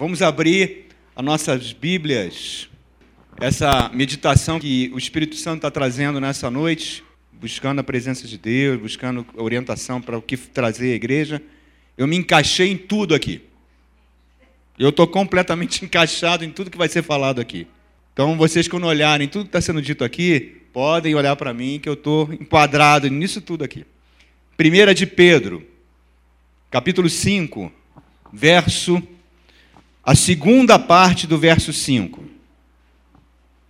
Vamos abrir as nossas Bíblias, essa meditação que o Espírito Santo está trazendo nessa noite, buscando a presença de Deus, buscando orientação para o que trazer à igreja. Eu me encaixei em tudo aqui. Eu estou completamente encaixado em tudo que vai ser falado aqui. Então, vocês, quando olharem tudo que está sendo dito aqui, podem olhar para mim, que eu estou enquadrado nisso tudo aqui. Primeira de Pedro, capítulo 5, verso a segunda parte do verso 5.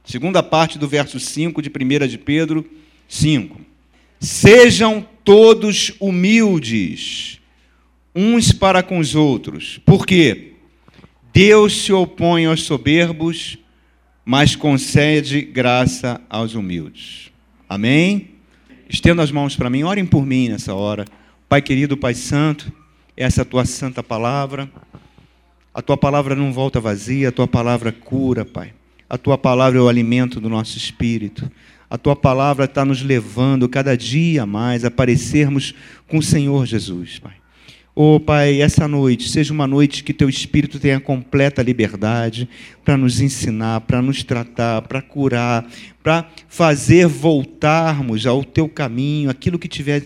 Segunda parte do verso 5 de 1 de Pedro 5. Sejam todos humildes, uns para com os outros. Por quê? Deus se opõe aos soberbos, mas concede graça aos humildes. Amém? Estendo as mãos para mim, orem por mim nessa hora. Pai querido, Pai santo, essa tua santa palavra. A tua palavra não volta vazia, a tua palavra cura, Pai. A tua palavra é o alimento do nosso espírito. A tua palavra está nos levando cada dia mais a parecermos com o Senhor Jesus, Pai. Oh, Pai, essa noite seja uma noite que teu Espírito tenha completa liberdade para nos ensinar, para nos tratar, para curar, para fazer voltarmos ao teu caminho, aquilo que tiver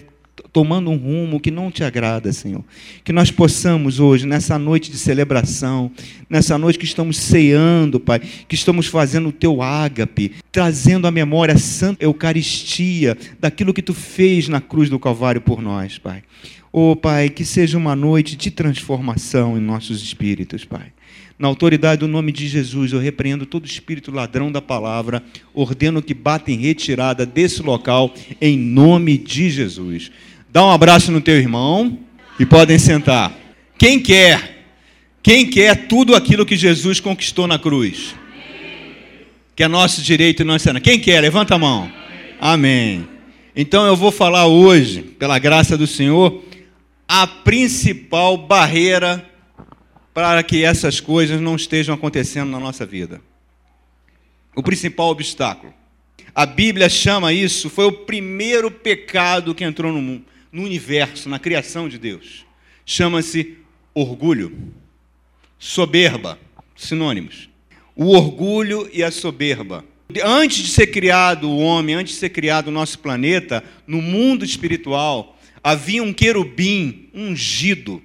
tomando um rumo que não te agrada, Senhor. Que nós possamos hoje, nessa noite de celebração, nessa noite que estamos ceando, Pai, que estamos fazendo o teu ágape, trazendo a memória a santa Eucaristia daquilo que tu fez na cruz do Calvário por nós, Pai. Oh, Pai, que seja uma noite de transformação em nossos espíritos, Pai. Na autoridade do nome de Jesus, eu repreendo todo espírito ladrão da palavra, ordeno que bata em retirada desse local, em nome de Jesus. Dá um abraço no teu irmão e podem sentar. Quem quer? Quem quer tudo aquilo que Jesus conquistou na cruz? Que é nosso direito e nossa. Quem quer? Levanta a mão. Amém. Então eu vou falar hoje, pela graça do Senhor, a principal barreira para que essas coisas não estejam acontecendo na nossa vida. O principal obstáculo. A Bíblia chama isso, foi o primeiro pecado que entrou no mundo no universo, na criação de Deus. Chama-se orgulho. Soberba, sinônimos. O orgulho e a soberba. Antes de ser criado o homem, antes de ser criado o nosso planeta, no mundo espiritual, havia um querubim ungido,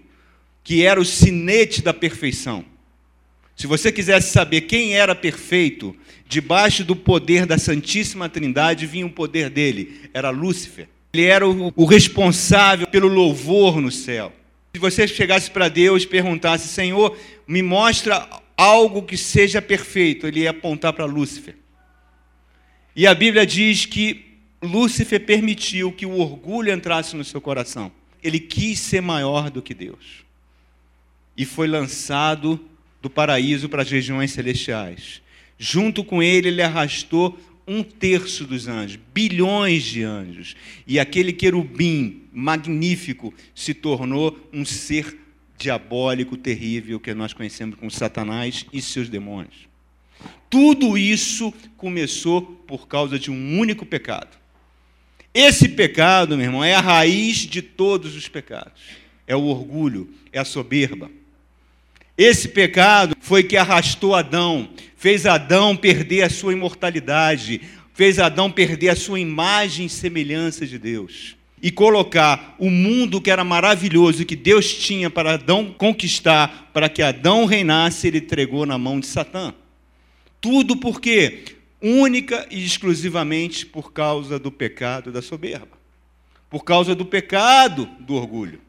que era o sinete da perfeição. Se você quisesse saber quem era perfeito, debaixo do poder da Santíssima Trindade vinha o poder dele, era Lúcifer. Ele era o, o responsável pelo louvor no céu. Se você chegasse para Deus e perguntasse, Senhor, me mostra algo que seja perfeito, ele ia apontar para Lúcifer. E a Bíblia diz que Lúcifer permitiu que o orgulho entrasse no seu coração. Ele quis ser maior do que Deus. E foi lançado do paraíso para as regiões celestiais. Junto com ele, ele arrastou um terço dos anjos, bilhões de anjos. E aquele querubim magnífico se tornou um ser diabólico, terrível, que nós conhecemos como Satanás e seus demônios. Tudo isso começou por causa de um único pecado. Esse pecado, meu irmão, é a raiz de todos os pecados. É o orgulho, é a soberba. Esse pecado foi que arrastou Adão, fez Adão perder a sua imortalidade, fez Adão perder a sua imagem e semelhança de Deus. E colocar o mundo que era maravilhoso, que Deus tinha para Adão conquistar, para que Adão reinasse, ele entregou na mão de Satã. Tudo por quê? Única e exclusivamente por causa do pecado da soberba. Por causa do pecado do orgulho.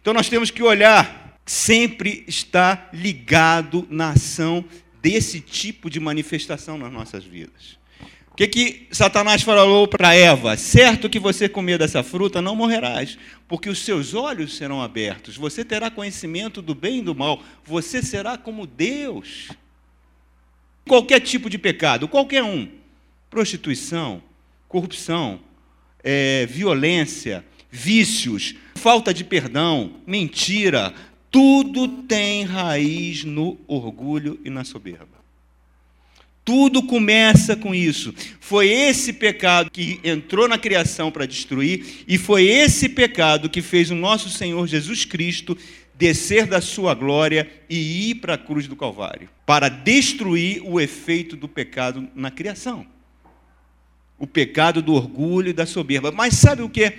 Então nós temos que olhar, sempre está ligado na ação desse tipo de manifestação nas nossas vidas. O que, que Satanás falou para Eva? Certo que você comer dessa fruta, não morrerás, porque os seus olhos serão abertos, você terá conhecimento do bem e do mal, você será como Deus. Qualquer tipo de pecado, qualquer um: prostituição, corrupção, é, violência, vícios, falta de perdão, mentira, tudo tem raiz no orgulho e na soberba. Tudo começa com isso. Foi esse pecado que entrou na criação para destruir, e foi esse pecado que fez o nosso Senhor Jesus Cristo descer da sua glória e ir para a cruz do Calvário, para destruir o efeito do pecado na criação. O pecado do orgulho e da soberba. Mas sabe o que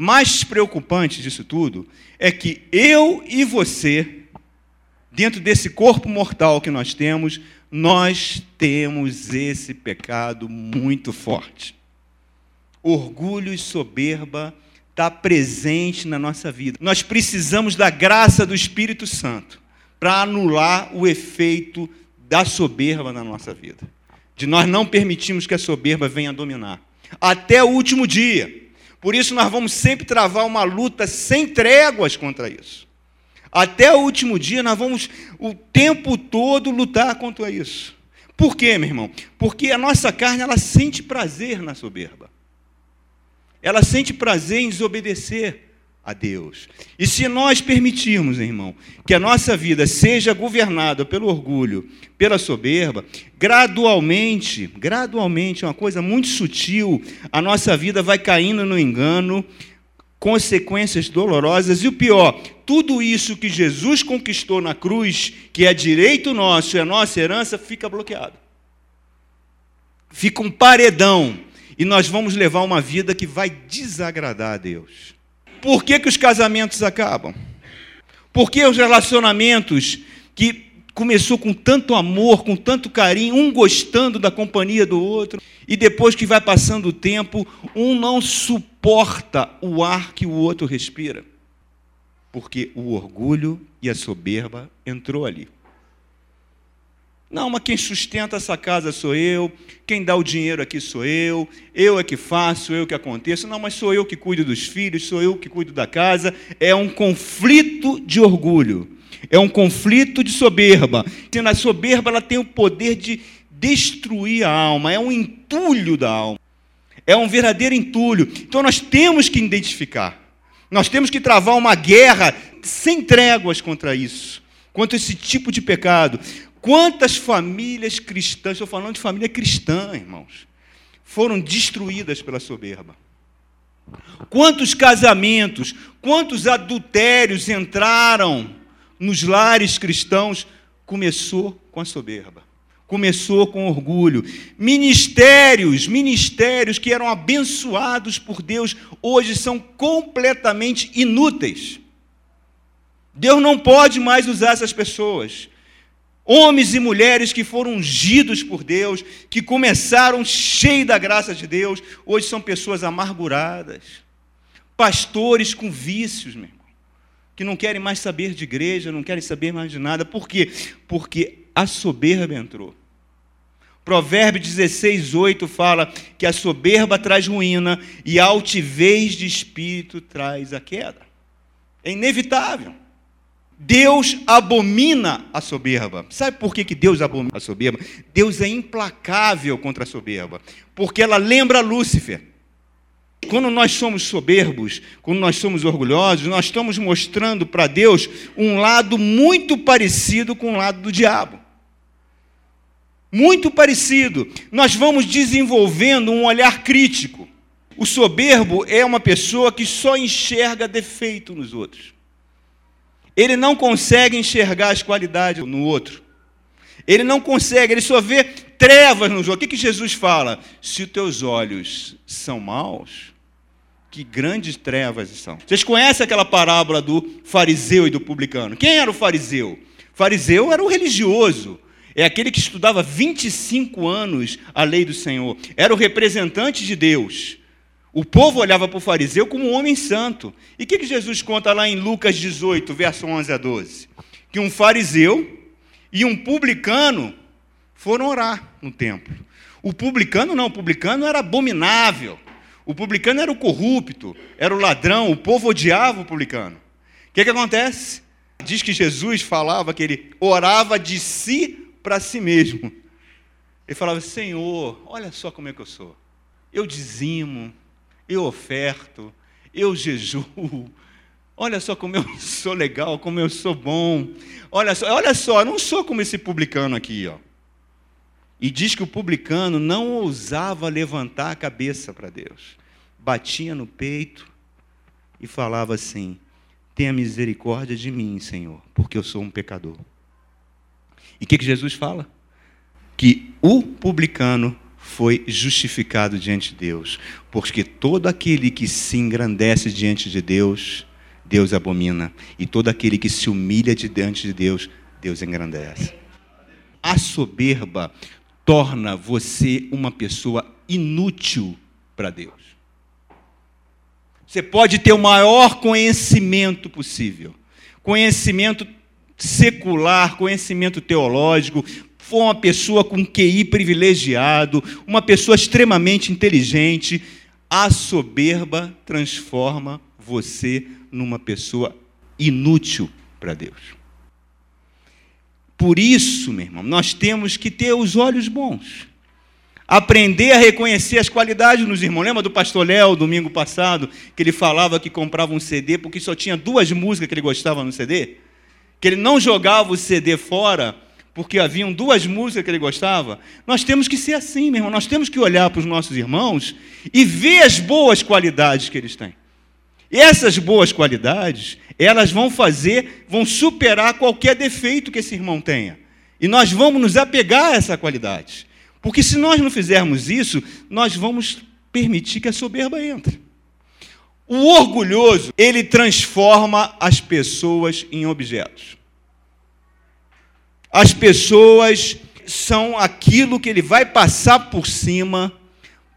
mais preocupante disso tudo? É que eu e você, dentro desse corpo mortal que nós temos, nós temos esse pecado muito forte. Orgulho e soberba está presente na nossa vida. Nós precisamos da graça do Espírito Santo para anular o efeito da soberba na nossa vida. De nós não permitirmos que a soberba venha dominar. Até o último dia. Por isso, nós vamos sempre travar uma luta sem tréguas contra isso. Até o último dia, nós vamos o tempo todo lutar contra isso. Por quê, meu irmão? Porque a nossa carne ela sente prazer na soberba. Ela sente prazer em desobedecer a Deus. E se nós permitirmos, irmão, que a nossa vida seja governada pelo orgulho, pela soberba, gradualmente, gradualmente, é uma coisa muito sutil, a nossa vida vai caindo no engano, consequências dolorosas e o pior, tudo isso que Jesus conquistou na cruz, que é direito nosso, é nossa herança, fica bloqueado. Fica um paredão e nós vamos levar uma vida que vai desagradar a Deus. Por que, que os casamentos acabam? Por que os relacionamentos que começou com tanto amor, com tanto carinho, um gostando da companhia do outro, e depois que vai passando o tempo, um não suporta o ar que o outro respira? Porque o orgulho e a soberba entrou ali. Não, mas quem sustenta essa casa sou eu, quem dá o dinheiro aqui sou eu, eu é que faço, eu que aconteço. Não, mas sou eu que cuido dos filhos, sou eu que cuido da casa. É um conflito de orgulho, é um conflito de soberba. E na soberba ela tem o poder de destruir a alma, é um entulho da alma, é um verdadeiro entulho. Então nós temos que identificar, nós temos que travar uma guerra sem tréguas contra isso, contra esse tipo de pecado. Quantas famílias cristãs, estou falando de família cristã, irmãos, foram destruídas pela soberba? Quantos casamentos, quantos adultérios entraram nos lares cristãos? Começou com a soberba, começou com orgulho. Ministérios, ministérios que eram abençoados por Deus, hoje são completamente inúteis. Deus não pode mais usar essas pessoas. Homens e mulheres que foram ungidos por Deus, que começaram cheios da graça de Deus, hoje são pessoas amarguradas. Pastores com vícios, meu irmão, que não querem mais saber de igreja, não querem saber mais de nada. Por quê? Porque a soberba entrou. Provérbio 16, 8 fala que a soberba traz ruína e a altivez de espírito traz a queda. É inevitável. Deus abomina a soberba. Sabe por que, que Deus abomina a soberba? Deus é implacável contra a soberba, porque ela lembra Lúcifer. Quando nós somos soberbos, quando nós somos orgulhosos, nós estamos mostrando para Deus um lado muito parecido com o lado do diabo. Muito parecido. Nós vamos desenvolvendo um olhar crítico. O soberbo é uma pessoa que só enxerga defeito nos outros. Ele não consegue enxergar as qualidades no outro. Ele não consegue, ele só vê trevas nos outros. O que, que Jesus fala? Se os teus olhos são maus, que grandes trevas são. Vocês conhecem aquela parábola do fariseu e do publicano? Quem era o fariseu? O fariseu era o religioso. É aquele que estudava 25 anos a lei do Senhor. Era o representante de Deus. O povo olhava para o fariseu como um homem santo. E o que, que Jesus conta lá em Lucas 18, verso 11 a 12? Que um fariseu e um publicano foram orar no templo. O publicano não, o publicano era abominável. O publicano era o corrupto, era o ladrão, o povo odiava o publicano. O que, que acontece? Diz que Jesus falava que ele orava de si para si mesmo. Ele falava: Senhor, olha só como é que eu sou. Eu dizimo, eu oferto, eu jejuo. Olha só como eu sou legal, como eu sou bom. Olha só, olha só, eu não sou como esse publicano aqui, ó. E diz que o publicano não ousava levantar a cabeça para Deus. Batia no peito e falava assim: tenha misericórdia de mim, Senhor, porque eu sou um pecador. E o que, que Jesus fala? Que o publicano foi justificado diante de Deus, porque todo aquele que se engrandece diante de Deus, Deus abomina, e todo aquele que se humilha diante de Deus, Deus engrandece. A soberba torna você uma pessoa inútil para Deus. Você pode ter o maior conhecimento possível, conhecimento secular, conhecimento teológico, for uma pessoa com QI privilegiado, uma pessoa extremamente inteligente, a soberba transforma você numa pessoa inútil para Deus. Por isso, meu irmão, nós temos que ter os olhos bons. Aprender a reconhecer as qualidades nos irmãos. Lembra do pastor Léo, domingo passado, que ele falava que comprava um CD porque só tinha duas músicas que ele gostava no CD? Que ele não jogava o CD fora porque haviam duas músicas que ele gostava? Nós temos que ser assim, meu irmão. Nós temos que olhar para os nossos irmãos e ver as boas qualidades que eles têm. E essas boas qualidades, elas vão fazer, vão superar qualquer defeito que esse irmão tenha. E nós vamos nos apegar a essa qualidade. Porque se nós não fizermos isso, nós vamos permitir que a soberba entre. O orgulhoso, ele transforma as pessoas em objetos. As pessoas são aquilo que ele vai passar por cima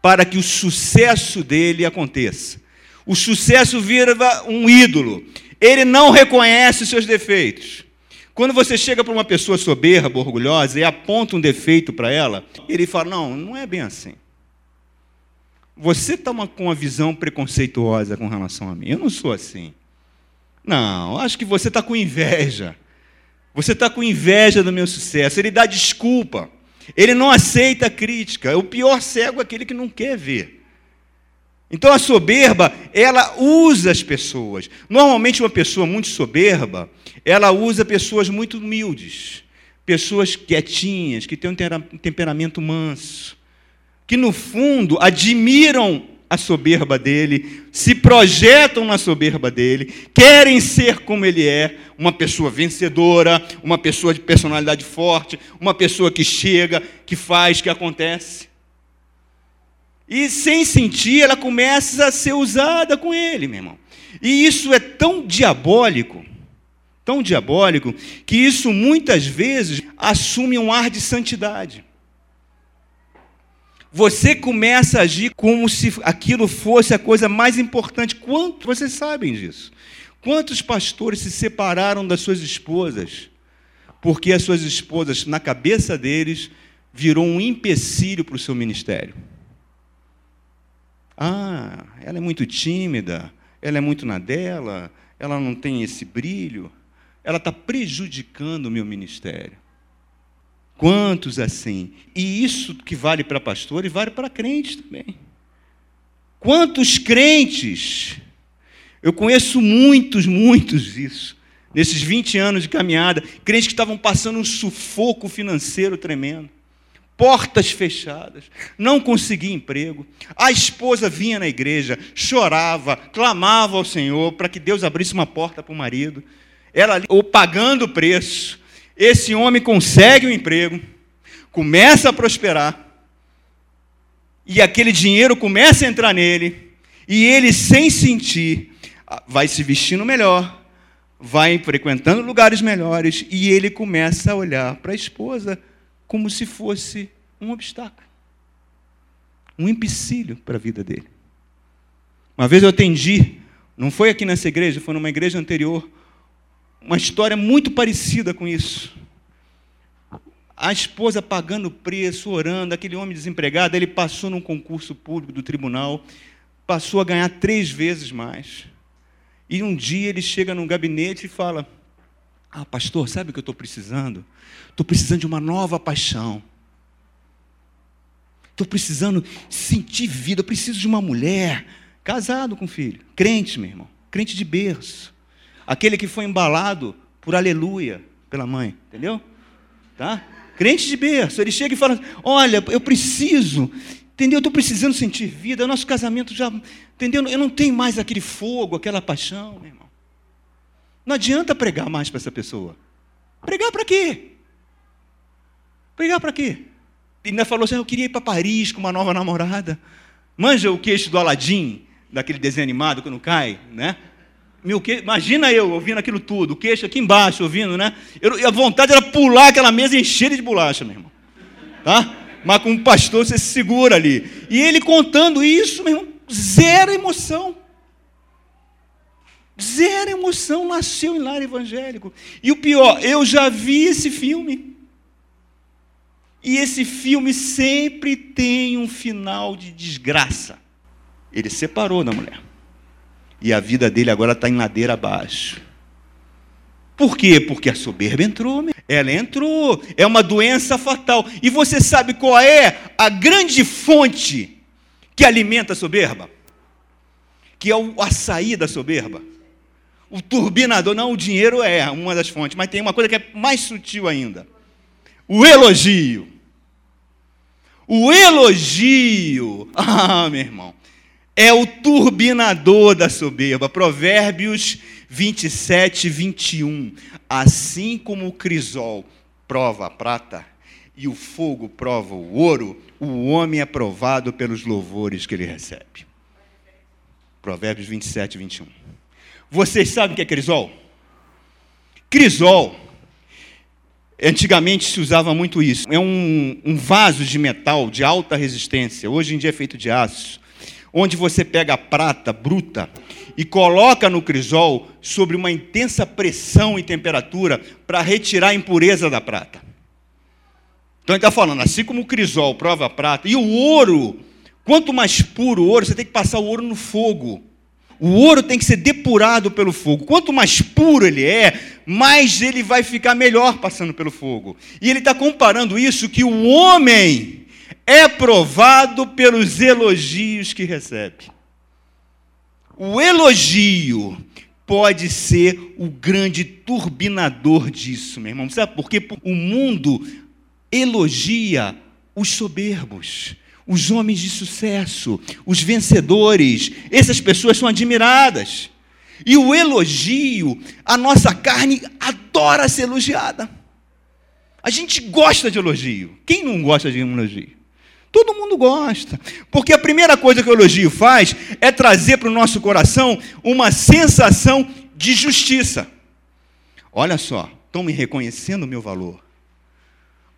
para que o sucesso dele aconteça. O sucesso vira um ídolo ele não reconhece os seus defeitos. Quando você chega para uma pessoa soberba, orgulhosa, e aponta um defeito para ela, ele fala: Não, não é bem assim. Você está com uma visão preconceituosa com relação a mim. Eu não sou assim. Não, acho que você está com inveja. Você está com inveja do meu sucesso. Ele dá desculpa. Ele não aceita crítica. O pior cego é aquele que não quer ver. Então a soberba, ela usa as pessoas. Normalmente uma pessoa muito soberba, ela usa pessoas muito humildes, pessoas quietinhas, que têm um temperamento manso, que no fundo admiram a soberba dele, se projetam na soberba dele, querem ser como ele é, uma pessoa vencedora, uma pessoa de personalidade forte, uma pessoa que chega, que faz, que acontece. E sem sentir, ela começa a ser usada com ele, meu irmão. E isso é tão diabólico, tão diabólico, que isso muitas vezes assume um ar de santidade. Você começa a agir como se aquilo fosse a coisa mais importante. Quanto vocês sabem disso? Quantos pastores se separaram das suas esposas porque as suas esposas, na cabeça deles, virou um empecilho para o seu ministério? Ah, ela é muito tímida, ela é muito na dela, ela não tem esse brilho, ela está prejudicando o meu ministério. Quantos assim? E isso que vale para pastor e vale para crentes também. Quantos crentes? Eu conheço muitos, muitos isso. Nesses 20 anos de caminhada, crentes que estavam passando um sufoco financeiro tremendo portas fechadas, não conseguia emprego. A esposa vinha na igreja, chorava, clamava ao Senhor para que Deus abrisse uma porta para o marido. Ela ou pagando o preço. Esse homem consegue um emprego, começa a prosperar, e aquele dinheiro começa a entrar nele, e ele, sem sentir, vai se vestindo melhor, vai frequentando lugares melhores, e ele começa a olhar para a esposa como se fosse um obstáculo, um empecilho para a vida dele. Uma vez eu atendi, não foi aqui nessa igreja, foi numa igreja anterior, uma história muito parecida com isso. A esposa pagando preço, orando, aquele homem desempregado, ele passou num concurso público do tribunal, passou a ganhar três vezes mais. E um dia ele chega num gabinete e fala: ah, pastor, sabe o que eu estou precisando? Estou precisando de uma nova paixão. Estou precisando sentir vida. Eu preciso de uma mulher, casado com filho, crente, meu irmão, crente de berço. Aquele que foi embalado por aleluia pela mãe, entendeu? Tá? Crente de berço. Ele chega e fala: Olha, eu preciso, entendeu? Eu estou precisando sentir vida. O nosso casamento já, entendeu? Eu não tenho mais aquele fogo, aquela paixão, meu irmão. Não adianta pregar mais para essa pessoa. Pregar para quê? Pregar para quê? Ele ainda falou assim: eu queria ir para Paris com uma nova namorada. Manja o queixo do Aladim, daquele desenho animado quando cai, né? Meu que... Imagina eu ouvindo aquilo tudo, o queixo aqui embaixo ouvindo, né? Eu, a vontade era pular aquela mesa e encher de bolacha, meu irmão. Tá? Mas com um pastor você se segura ali. E ele contando isso, meu irmão, zero emoção. Zero emoção, nasceu em lar evangélico. E o pior, eu já vi esse filme. E esse filme sempre tem um final de desgraça. Ele separou da mulher. E a vida dele agora está em ladeira abaixo. Por quê? Porque a soberba entrou. Ela entrou. É uma doença fatal. E você sabe qual é a grande fonte que alimenta a soberba? Que é o açaí da soberba. O turbinador, não, o dinheiro é uma das fontes, mas tem uma coisa que é mais sutil ainda: o elogio. O elogio, ah, meu irmão, é o turbinador da soberba. Provérbios 27, 21. Assim como o crisol prova a prata e o fogo prova o ouro, o homem é provado pelos louvores que ele recebe. Provérbios 27, 21. Vocês sabem o que é crisol? Crisol, antigamente se usava muito isso. É um, um vaso de metal de alta resistência, hoje em dia é feito de aço, onde você pega a prata bruta e coloca no crisol sobre uma intensa pressão e temperatura para retirar a impureza da prata. Então ele está falando, assim como o crisol prova a prata, e o ouro, quanto mais puro o ouro, você tem que passar o ouro no fogo. O ouro tem que ser depurado pelo fogo. Quanto mais puro ele é, mais ele vai ficar melhor passando pelo fogo. E ele está comparando isso que o homem é provado pelos elogios que recebe. O elogio pode ser o grande turbinador disso, meu irmão. Sabe por quê? O mundo elogia os soberbos os homens de sucesso, os vencedores, essas pessoas são admiradas. E o elogio, a nossa carne adora ser elogiada. A gente gosta de elogio. Quem não gosta de elogio? Todo mundo gosta. Porque a primeira coisa que o elogio faz é trazer para o nosso coração uma sensação de justiça. Olha só, estão me reconhecendo o meu valor.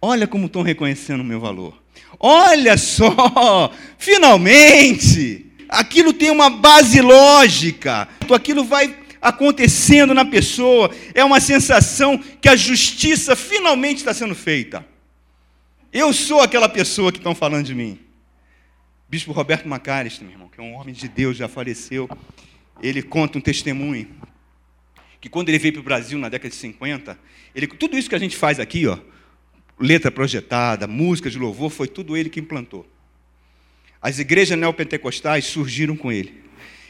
Olha como estão reconhecendo o meu valor. Olha só, finalmente, aquilo tem uma base lógica, aquilo vai acontecendo na pessoa, é uma sensação que a justiça finalmente está sendo feita. Eu sou aquela pessoa que estão falando de mim. Bispo Roberto Macaristo, meu irmão, que é um homem de Deus, já faleceu, ele conta um testemunho que quando ele veio para o Brasil na década de 50, ele, tudo isso que a gente faz aqui, ó, letra projetada, música de louvor, foi tudo ele que implantou. As igrejas neopentecostais surgiram com ele.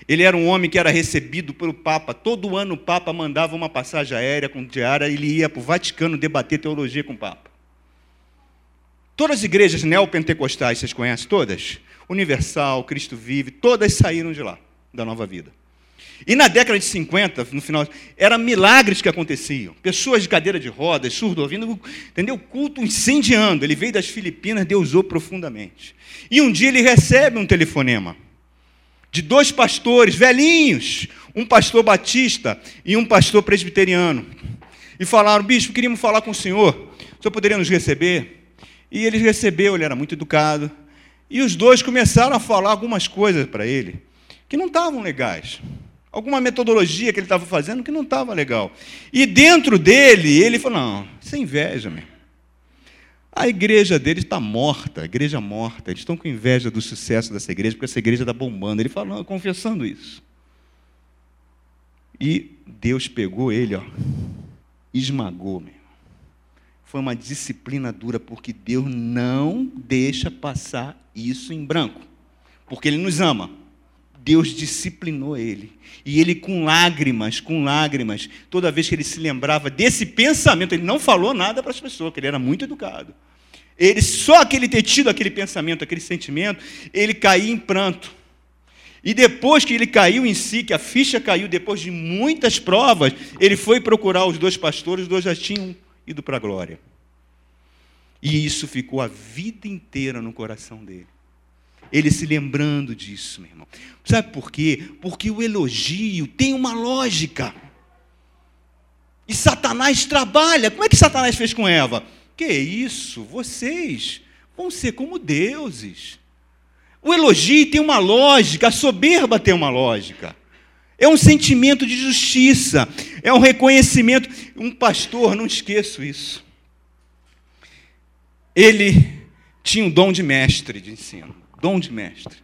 Ele era um homem que era recebido pelo Papa. Todo ano o Papa mandava uma passagem aérea com diária ele ia para o Vaticano debater teologia com o Papa. Todas as igrejas neopentecostais, vocês conhecem todas? Universal, Cristo Vive, todas saíram de lá, da nova vida. E na década de 50, no final, eram milagres que aconteciam. Pessoas de cadeira de rodas, surdo ouvindo, entendeu? Culto incendiando. Ele veio das Filipinas, Deus usou profundamente. E um dia ele recebe um telefonema de dois pastores velhinhos, um pastor batista e um pastor presbiteriano. E falaram: Bispo, queríamos falar com o senhor. O senhor poderia nos receber? E ele recebeu, ele era muito educado. E os dois começaram a falar algumas coisas para ele que não estavam legais alguma metodologia que ele estava fazendo que não estava legal. E dentro dele, ele falou: não, isso é inveja, meu. A igreja dele está morta, a igreja morta. Eles estão com inveja do sucesso dessa igreja, porque essa igreja está bombando. Ele falou, confessando isso. E Deus pegou ele, ó, esmagou, meu. Foi uma disciplina dura, porque Deus não deixa passar isso em branco. Porque Ele nos ama. Deus disciplinou ele. E ele, com lágrimas, com lágrimas, toda vez que ele se lembrava desse pensamento, ele não falou nada para as pessoas, porque ele era muito educado. Ele, só aquele ter tido aquele pensamento, aquele sentimento, ele caía em pranto. E depois que ele caiu em si, que a ficha caiu, depois de muitas provas, ele foi procurar os dois pastores, os dois já tinham ido para a glória. E isso ficou a vida inteira no coração dele. Ele se lembrando disso, meu irmão. Sabe por quê? Porque o elogio tem uma lógica. E Satanás trabalha. Como é que Satanás fez com Eva? Que isso? Vocês vão ser como deuses. O elogio tem uma lógica, a soberba tem uma lógica. É um sentimento de justiça, é um reconhecimento. Um pastor, não esqueço isso. Ele tinha um dom de mestre de ensino, dom de mestre.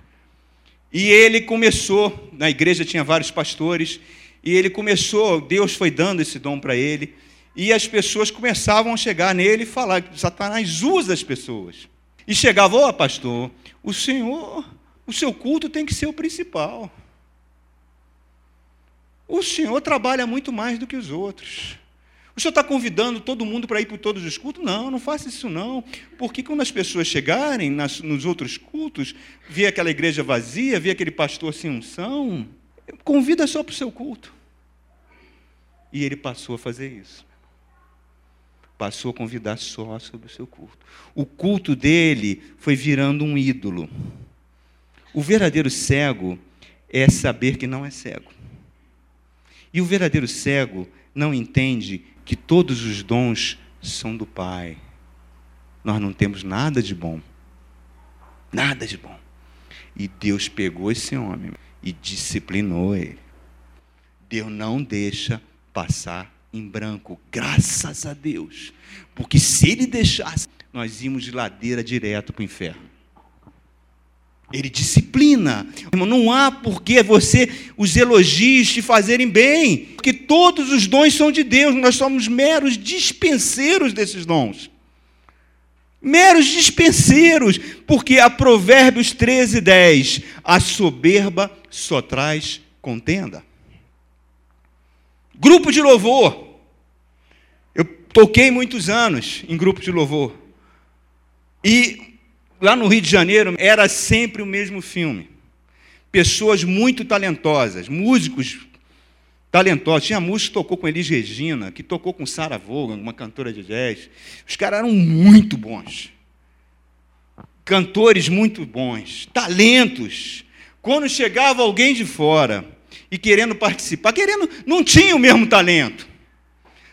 E ele começou, na igreja tinha vários pastores, e ele começou, Deus foi dando esse dom para ele, e as pessoas começavam a chegar nele e falar Satanás usa as pessoas. E chegava, ó oh, pastor, o senhor, o seu culto tem que ser o principal. O senhor trabalha muito mais do que os outros. O senhor está convidando todo mundo para ir para todos os cultos? Não, não faça isso não. Porque quando as pessoas chegarem nas, nos outros cultos, ver aquela igreja vazia, ver aquele pastor sem unção, convida só para o seu culto. E ele passou a fazer isso passou a convidar só sobre o seu culto. O culto dele foi virando um ídolo. O verdadeiro cego é saber que não é cego. E o verdadeiro cego não entende que todos os dons são do Pai. Nós não temos nada de bom. Nada de bom. E Deus pegou esse homem e disciplinou ele. Deus não deixa passar em branco, graças a Deus. Porque se ele deixasse, nós íamos de ladeira direto para o inferno. Ele disciplina. Não há por que você, os elogios te fazerem bem. Porque todos os dons são de Deus. Nós somos meros dispenseiros desses dons. Meros dispenseiros. Porque a Provérbios 13, 10. A soberba só traz contenda. Grupo de louvor. Eu toquei muitos anos em grupo de louvor. E lá no Rio de Janeiro era sempre o mesmo filme. Pessoas muito talentosas, músicos talentosos. Tinha músico que tocou com Elis Regina, que tocou com Sarah Vaughan, uma cantora de jazz. Os caras eram muito bons. Cantores muito bons, talentos. Quando chegava alguém de fora, e querendo participar, querendo, não tinham o mesmo talento,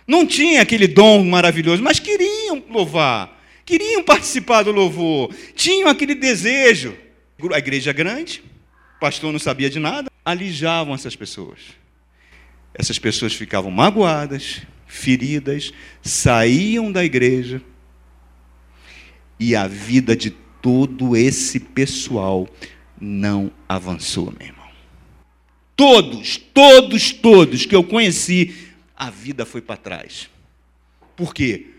não tinha aquele dom maravilhoso, mas queriam louvar, queriam participar do louvor, tinham aquele desejo. A igreja grande, o pastor não sabia de nada, alijavam essas pessoas. Essas pessoas ficavam magoadas, feridas, saíam da igreja e a vida de todo esse pessoal não avançou mesmo. Todos, todos, todos que eu conheci, a vida foi para trás. Por quê?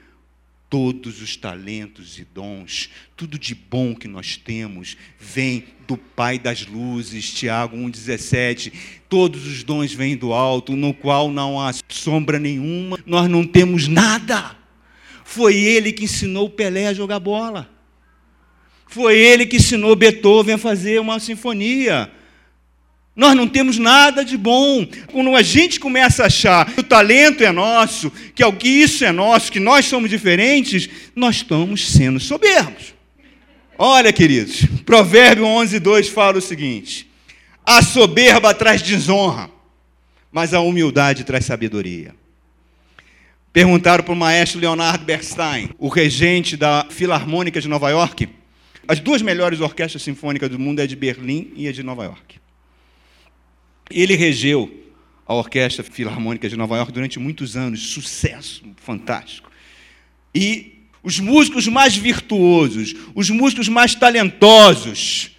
Todos os talentos e dons, tudo de bom que nós temos, vem do Pai das luzes, Tiago 1,17. Todos os dons vêm do alto, no qual não há sombra nenhuma, nós não temos nada. Foi ele que ensinou Pelé a jogar bola. Foi ele que ensinou Beethoven a fazer uma sinfonia. Nós não temos nada de bom. Quando a gente começa a achar que o talento é nosso, que isso é nosso, que nós somos diferentes, nós estamos sendo soberbos. Olha, queridos, Provérbio 11, 2 fala o seguinte: A soberba traz desonra, mas a humildade traz sabedoria. Perguntaram para o maestro Leonardo Bernstein, o regente da Filarmônica de Nova York. As duas melhores orquestras sinfônicas do mundo é de Berlim e a de Nova York. Ele regeu a Orquestra Filarmônica de Nova York durante muitos anos, sucesso fantástico. E os músicos mais virtuosos, os músicos mais talentosos,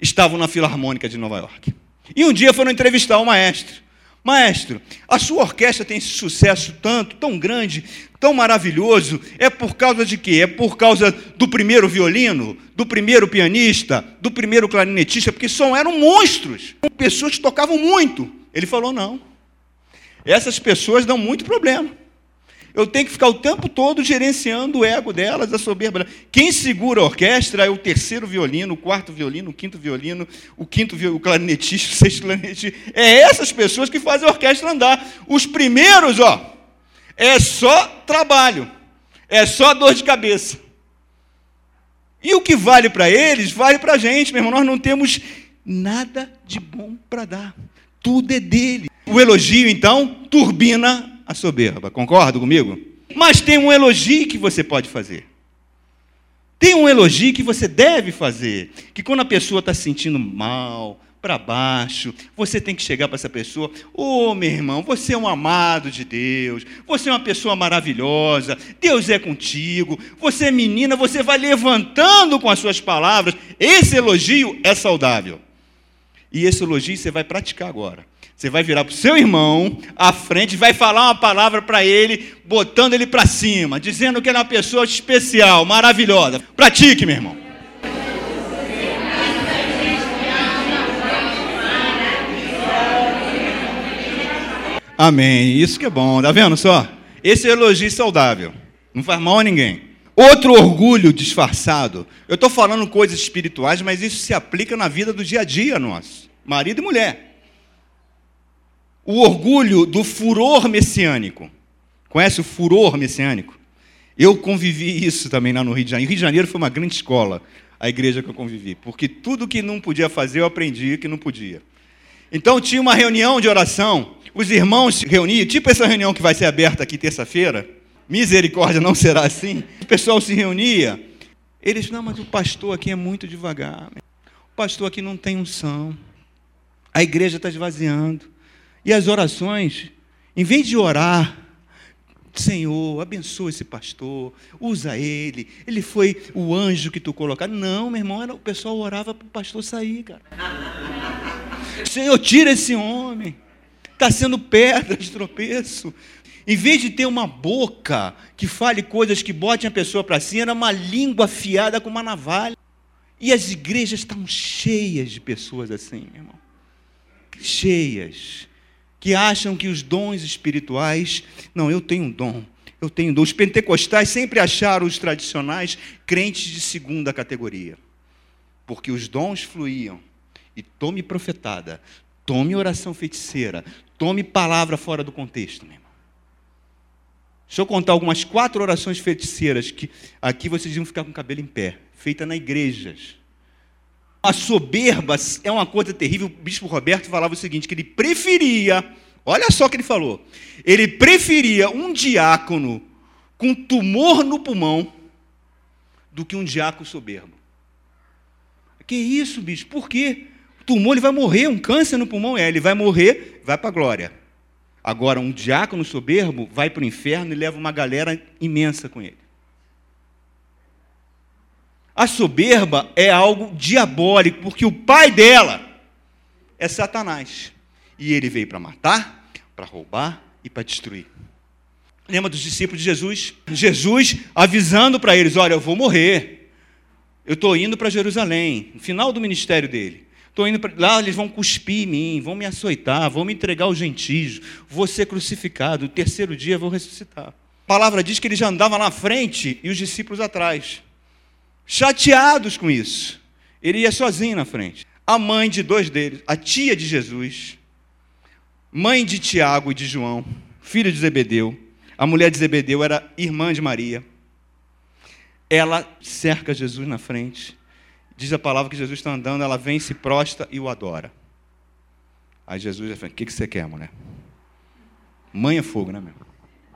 estavam na Filarmônica de Nova York. E um dia foram entrevistar o maestro. Maestro, a sua orquestra tem esse sucesso tanto, tão grande, tão maravilhoso, é por causa de quê? É por causa do primeiro violino, do primeiro pianista, do primeiro clarinetista, porque só eram monstros, pessoas que tocavam muito. Ele falou: não. Essas pessoas dão muito problema. Eu tenho que ficar o tempo todo gerenciando o ego delas, a soberba. Quem segura a orquestra é o terceiro violino, o quarto violino, o quinto violino, o quinto o clarinetista, o sexto clarinetista. É essas pessoas que fazem a orquestra andar. Os primeiros, ó, é só trabalho, é só dor de cabeça. E o que vale para eles, vale para a gente, meu irmão. Nós não temos nada de bom para dar. Tudo é dele. O elogio, então, turbina a soberba. Concorda comigo? Mas tem um elogio que você pode fazer. Tem um elogio que você deve fazer. Que quando a pessoa está se sentindo mal, para baixo, você tem que chegar para essa pessoa: Ô oh, meu irmão, você é um amado de Deus, você é uma pessoa maravilhosa, Deus é contigo, você é menina, você vai levantando com as suas palavras. Esse elogio é saudável. E esse elogio você vai praticar agora. Você vai virar para o seu irmão à frente, vai falar uma palavra para ele, botando ele para cima, dizendo que ele é uma pessoa especial, maravilhosa. Pratique, meu irmão. Amém. Isso que é bom, tá vendo só? Esse é elogio saudável. Não faz mal a ninguém. Outro orgulho disfarçado. Eu estou falando coisas espirituais, mas isso se aplica na vida do dia a dia nosso. Marido e mulher o orgulho do furor messiânico. Conhece o furor messiânico? Eu convivi isso também lá no Rio de Janeiro. Rio de Janeiro foi uma grande escola, a igreja que eu convivi, porque tudo que não podia fazer eu aprendi que não podia. Então tinha uma reunião de oração, os irmãos se reuniam, tipo essa reunião que vai ser aberta aqui terça-feira. Misericórdia não será assim. O pessoal se reunia. Eles, não, mas o pastor aqui é muito devagar. O pastor aqui não tem unção. A igreja está esvaziando. E as orações, em vez de orar, Senhor, abençoa esse pastor, usa ele, ele foi o anjo que tu colocaste. Não, meu irmão, era, o pessoal orava para o pastor sair, cara. Senhor, tira esse homem, está sendo pedra de tropeço. Em vez de ter uma boca que fale coisas que botem a pessoa para cima, era uma língua afiada com uma navalha. E as igrejas estão cheias de pessoas assim, meu irmão. Cheias que acham que os dons espirituais, não, eu tenho um dom, eu tenho um dom. Os pentecostais sempre acharam os tradicionais crentes de segunda categoria, porque os dons fluíam. E tome profetada, tome oração feiticeira, tome palavra fora do contexto, meu irmão. Deixa eu contar algumas quatro orações feiticeiras que aqui vocês iam ficar com o cabelo em pé, feita nas igrejas. A soberba é uma coisa terrível. O bispo Roberto falava o seguinte: que ele preferia, olha só o que ele falou, ele preferia um diácono com tumor no pulmão do que um diácono soberbo. Que isso, bispo? Por quê? O tumor ele vai morrer, um câncer no pulmão é, ele vai morrer, vai para a glória. Agora, um diácono soberbo vai para o inferno e leva uma galera imensa com ele. A soberba é algo diabólico, porque o pai dela é Satanás. E ele veio para matar, para roubar e para destruir. Lembra dos discípulos de Jesus? Jesus avisando para eles: Olha, eu vou morrer. Eu estou indo para Jerusalém, no final do ministério dele. Estou indo lá, eles vão cuspir em mim, vão me açoitar, vão me entregar aos gentios, vou ser crucificado, no terceiro dia vou ressuscitar. A palavra diz que ele já andava na frente e os discípulos atrás chateados com isso. Ele ia sozinho na frente. A mãe de dois deles, a tia de Jesus, mãe de Tiago e de João, filho de Zebedeu, a mulher de Zebedeu era irmã de Maria. Ela cerca Jesus na frente. Diz a palavra que Jesus está andando, ela vem, se prosta e o adora. Aí Jesus fala: O que, que você quer, mulher? Mãe é fogo, né, meu?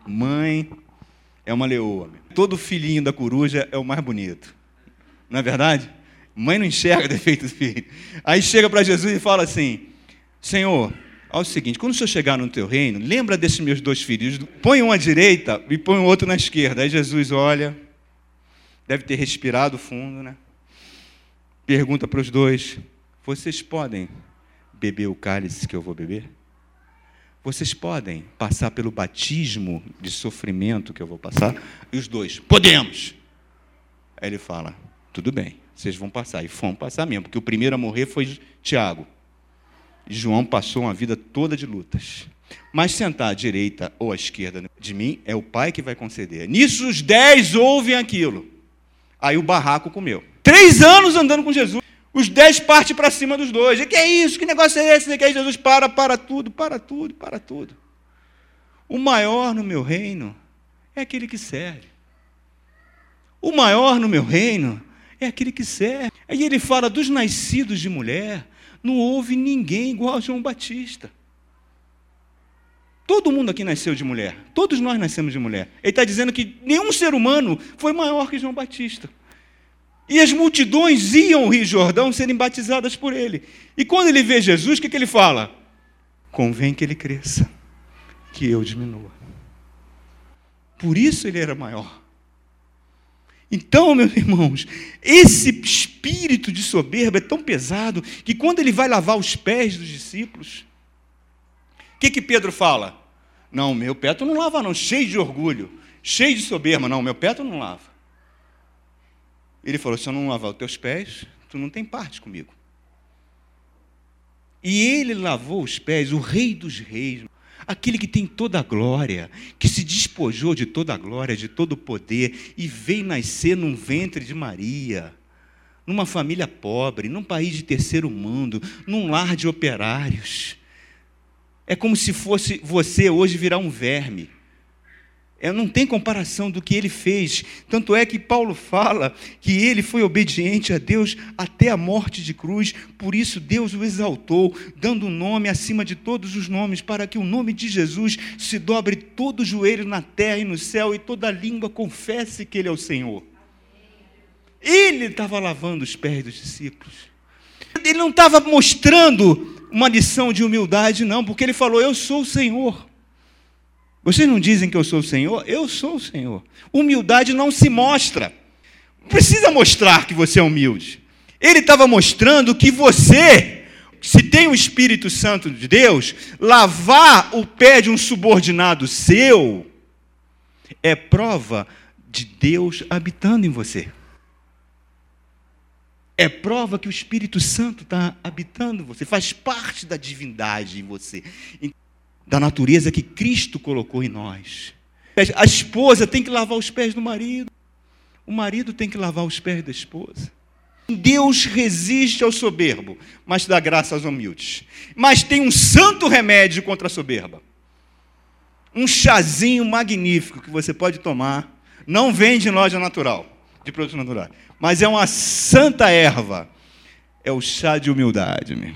Mãe é uma leoa. Meu. Todo filhinho da coruja é o mais bonito. Não é verdade? Mãe não enxerga defeito do filho. Aí chega para Jesus e fala assim: Senhor, olha o seguinte, quando o senhor chegar no teu reino, lembra desses meus dois filhos, põe um à direita e põe o outro na esquerda. Aí Jesus olha, deve ter respirado fundo, né? Pergunta para os dois: Vocês podem beber o cálice que eu vou beber? Vocês podem passar pelo batismo de sofrimento que eu vou passar? E os dois: Podemos. Aí ele fala: tudo bem, vocês vão passar. E vão passar mesmo, porque o primeiro a morrer foi Tiago. João passou uma vida toda de lutas. Mas sentar à direita ou à esquerda de mim é o Pai que vai conceder. Nisso os dez ouvem aquilo. Aí o barraco comeu. Três anos andando com Jesus. Os dez partem para cima dos dois. E que é isso? Que negócio é esse? Que é Jesus para, para tudo, para tudo, para tudo. O maior no meu reino é aquele que serve. O maior no meu reino é aquele que serve. Aí ele fala dos nascidos de mulher. Não houve ninguém igual a João Batista. Todo mundo aqui nasceu de mulher. Todos nós nascemos de mulher. Ele está dizendo que nenhum ser humano foi maior que João Batista. E as multidões iam ao Rio Jordão serem batizadas por ele. E quando ele vê Jesus, o que, que ele fala? Convém que ele cresça, que eu diminua. Por isso ele era maior. Então, meus irmãos, esse espírito de soberba é tão pesado que quando ele vai lavar os pés dos discípulos, o que, que Pedro fala? Não, meu pé tu não lava, não, cheio de orgulho, cheio de soberba. Não, meu pé tu não lava. Ele falou: se eu não lavar os teus pés, tu não tem parte comigo. E ele lavou os pés, o Rei dos Reis, aquele que tem toda a glória, que se despojou de toda a glória, de todo o poder, e veio nascer num ventre de Maria, numa família pobre, num país de terceiro mundo, num lar de operários. É como se fosse você hoje virar um verme. É, não tem comparação do que ele fez. Tanto é que Paulo fala que ele foi obediente a Deus até a morte de cruz, por isso Deus o exaltou, dando um nome acima de todos os nomes, para que o nome de Jesus se dobre todo joelho na terra e no céu e toda língua confesse que Ele é o Senhor. Ele estava lavando os pés dos discípulos. Ele não estava mostrando uma lição de humildade, não, porque ele falou: Eu sou o Senhor. Vocês não dizem que eu sou o Senhor? Eu sou o Senhor. Humildade não se mostra. Não precisa mostrar que você é humilde. Ele estava mostrando que você, se tem o Espírito Santo de Deus, lavar o pé de um subordinado seu é prova de Deus habitando em você é prova que o Espírito Santo está habitando em você, faz parte da divindade em você, da natureza que Cristo colocou em nós. A esposa tem que lavar os pés do marido, o marido tem que lavar os pés da esposa. Deus resiste ao soberbo, mas dá graça aos humildes. Mas tem um santo remédio contra a soberba. Um chazinho magnífico que você pode tomar. Não vende em loja natural, de produtos naturais mas é uma santa erva. É o chá de humildade, meu.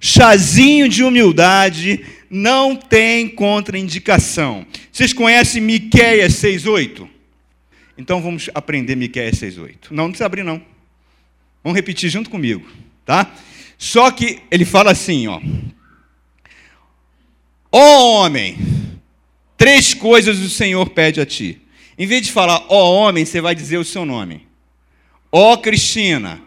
Chazinho de humildade não tem contraindicação. Vocês conhecem Miqueias 6:8? Então vamos aprender Miqueias 6:8. Não, não precisa abrir não. Vamos repetir junto comigo, tá? Só que ele fala assim, ó: Ó oh, homem, três coisas o Senhor pede a ti. Em vez de falar ó oh, homem, você vai dizer o seu nome. Ó oh, Cristina.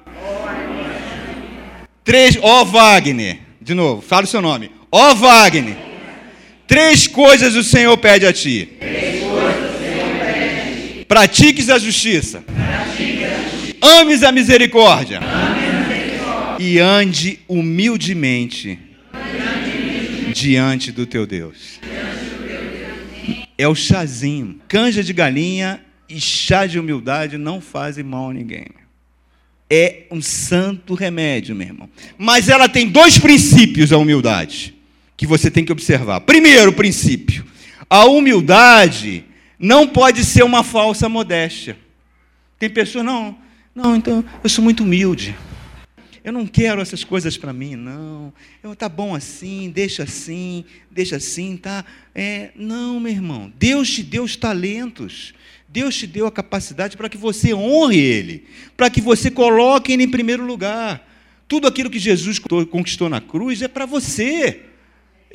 Três, ó Wagner. De novo, fala o seu nome. Ó Wagner. Três coisas o Senhor pede a ti. Pratiques a justiça. Ames a misericórdia. E ande humildemente diante do teu Deus é o chazinho. Canja de galinha e chá de humildade não fazem mal a ninguém. É um santo remédio, meu irmão. Mas ela tem dois princípios, a humildade, que você tem que observar. Primeiro princípio: a humildade não pode ser uma falsa modéstia. Tem pessoas, não, não, então eu sou muito humilde. Eu não quero essas coisas para mim, não. Eu, tá bom assim, deixa assim, deixa assim, tá? É, não, meu irmão. Deus te deu os talentos. Deus te deu a capacidade para que você honre Ele, para que você coloque Ele em primeiro lugar. Tudo aquilo que Jesus conquistou na cruz é para você.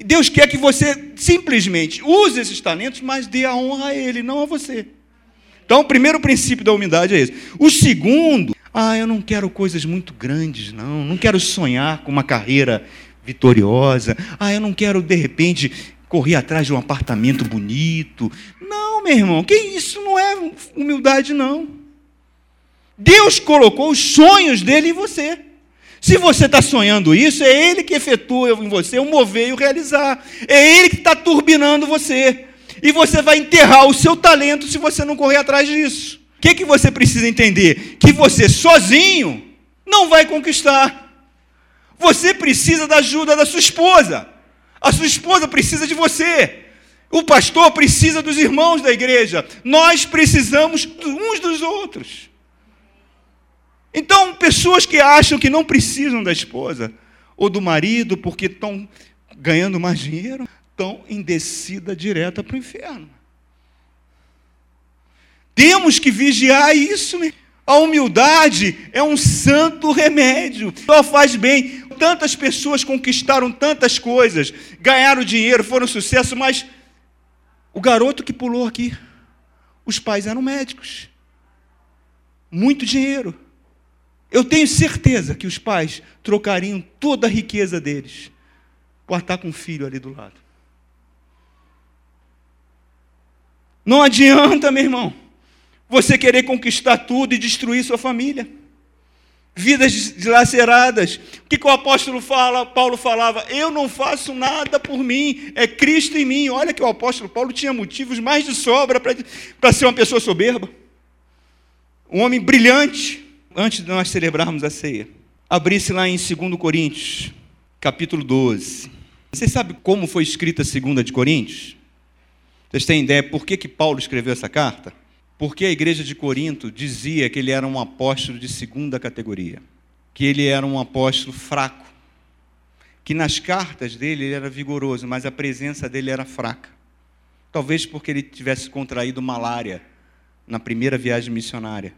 Deus quer que você simplesmente use esses talentos, mas dê a honra a Ele, não a você. Então, o primeiro princípio da humildade é esse. O segundo ah, eu não quero coisas muito grandes, não. Não quero sonhar com uma carreira vitoriosa. Ah, eu não quero, de repente, correr atrás de um apartamento bonito. Não, meu irmão, que isso não é humildade, não. Deus colocou os sonhos dele em você. Se você está sonhando isso, é Ele que efetua em você o mover e o realizar. É Ele que está turbinando você. E você vai enterrar o seu talento se você não correr atrás disso. O que, que você precisa entender? Que você sozinho não vai conquistar. Você precisa da ajuda da sua esposa. A sua esposa precisa de você. O pastor precisa dos irmãos da igreja. Nós precisamos uns dos outros. Então, pessoas que acham que não precisam da esposa ou do marido porque estão ganhando mais dinheiro, estão em descida direta para o inferno. Temos que vigiar isso. A humildade é um santo remédio. Só faz bem. Tantas pessoas conquistaram tantas coisas, ganharam dinheiro, foram sucesso, mas o garoto que pulou aqui, os pais eram médicos. Muito dinheiro. Eu tenho certeza que os pais trocariam toda a riqueza deles por estar com o filho ali do lado. Não adianta, meu irmão, você querer conquistar tudo e destruir sua família. Vidas dilaceradas. O que, que o apóstolo fala, Paulo falava? Eu não faço nada por mim, é Cristo em mim. Olha que o apóstolo Paulo tinha motivos mais de sobra para ser uma pessoa soberba. Um homem brilhante, antes de nós celebrarmos a ceia, abrisse lá em 2 Coríntios, capítulo 12. Você sabe como foi escrita a 2 de Coríntios? Vocês têm ideia por que, que Paulo escreveu essa carta? Porque a igreja de Corinto dizia que ele era um apóstolo de segunda categoria, que ele era um apóstolo fraco, que nas cartas dele ele era vigoroso, mas a presença dele era fraca. Talvez porque ele tivesse contraído malária na primeira viagem missionária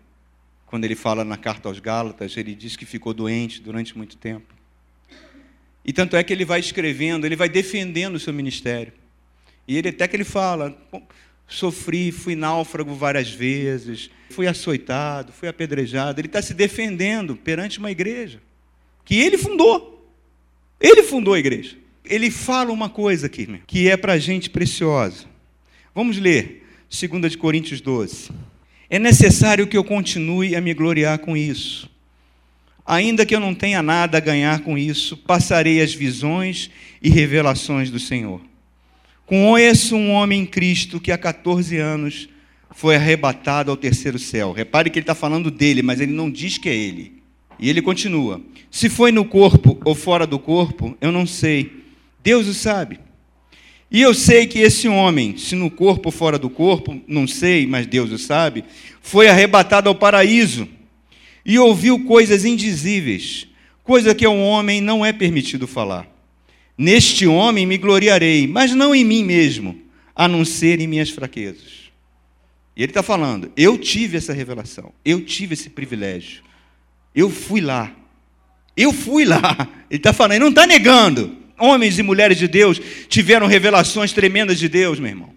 quando ele fala na carta aos Gálatas, ele diz que ficou doente durante muito tempo. E tanto é que ele vai escrevendo, ele vai defendendo o seu ministério. E ele até que ele fala: sofri, fui náufrago várias vezes, fui açoitado, fui apedrejado. Ele está se defendendo perante uma igreja que ele fundou. Ele fundou a igreja. Ele fala uma coisa aqui, que é para a gente preciosa. Vamos ler 2 Coríntios 12. É necessário que eu continue a me gloriar com isso. Ainda que eu não tenha nada a ganhar com isso, passarei as visões e revelações do Senhor. Conheço um homem em Cristo que há 14 anos foi arrebatado ao terceiro céu. Repare que ele está falando dele, mas ele não diz que é ele. E ele continua: Se foi no corpo ou fora do corpo, eu não sei. Deus o sabe. E eu sei que esse homem, se no corpo ou fora do corpo, não sei, mas Deus o sabe, foi arrebatado ao paraíso e ouviu coisas indizíveis, coisa que ao homem não é permitido falar. Neste homem me gloriarei, mas não em mim mesmo, a não ser em minhas fraquezas. E ele está falando: eu tive essa revelação, eu tive esse privilégio, eu fui lá, eu fui lá. Ele está falando, ele não está negando homens e mulheres de Deus tiveram revelações tremendas de Deus, meu irmão.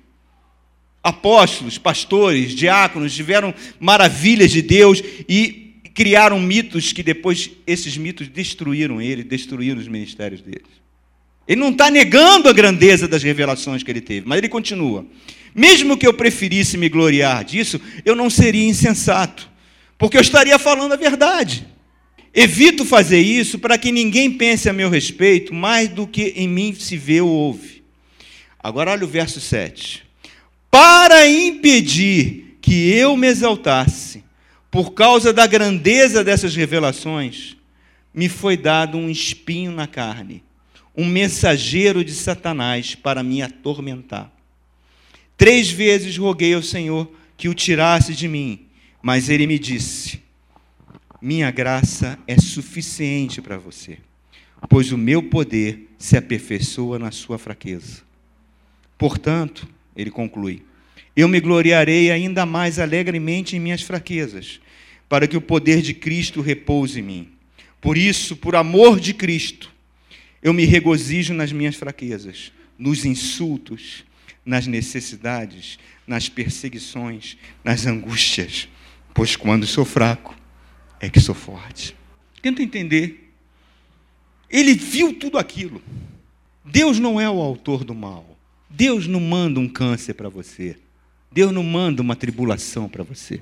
Apóstolos, pastores, diáconos tiveram maravilhas de Deus e criaram mitos que depois esses mitos destruíram ele, destruíram os ministérios deles. Ele não está negando a grandeza das revelações que ele teve, mas ele continua. Mesmo que eu preferisse me gloriar disso, eu não seria insensato, porque eu estaria falando a verdade. Evito fazer isso para que ninguém pense a meu respeito mais do que em mim se vê ou ouve. Agora olha o verso 7. Para impedir que eu me exaltasse por causa da grandeza dessas revelações, me foi dado um espinho na carne, um mensageiro de Satanás para me atormentar. Três vezes roguei ao Senhor que o tirasse de mim, mas ele me disse: minha graça é suficiente para você, pois o meu poder se aperfeiçoa na sua fraqueza. Portanto, ele conclui, eu me gloriarei ainda mais alegremente em minhas fraquezas, para que o poder de Cristo repouse em mim. Por isso, por amor de Cristo, eu me regozijo nas minhas fraquezas, nos insultos, nas necessidades, nas perseguições, nas angústias, pois quando sou fraco, é que sou forte. Tenta entender. Ele viu tudo aquilo. Deus não é o autor do mal. Deus não manda um câncer para você. Deus não manda uma tribulação para você.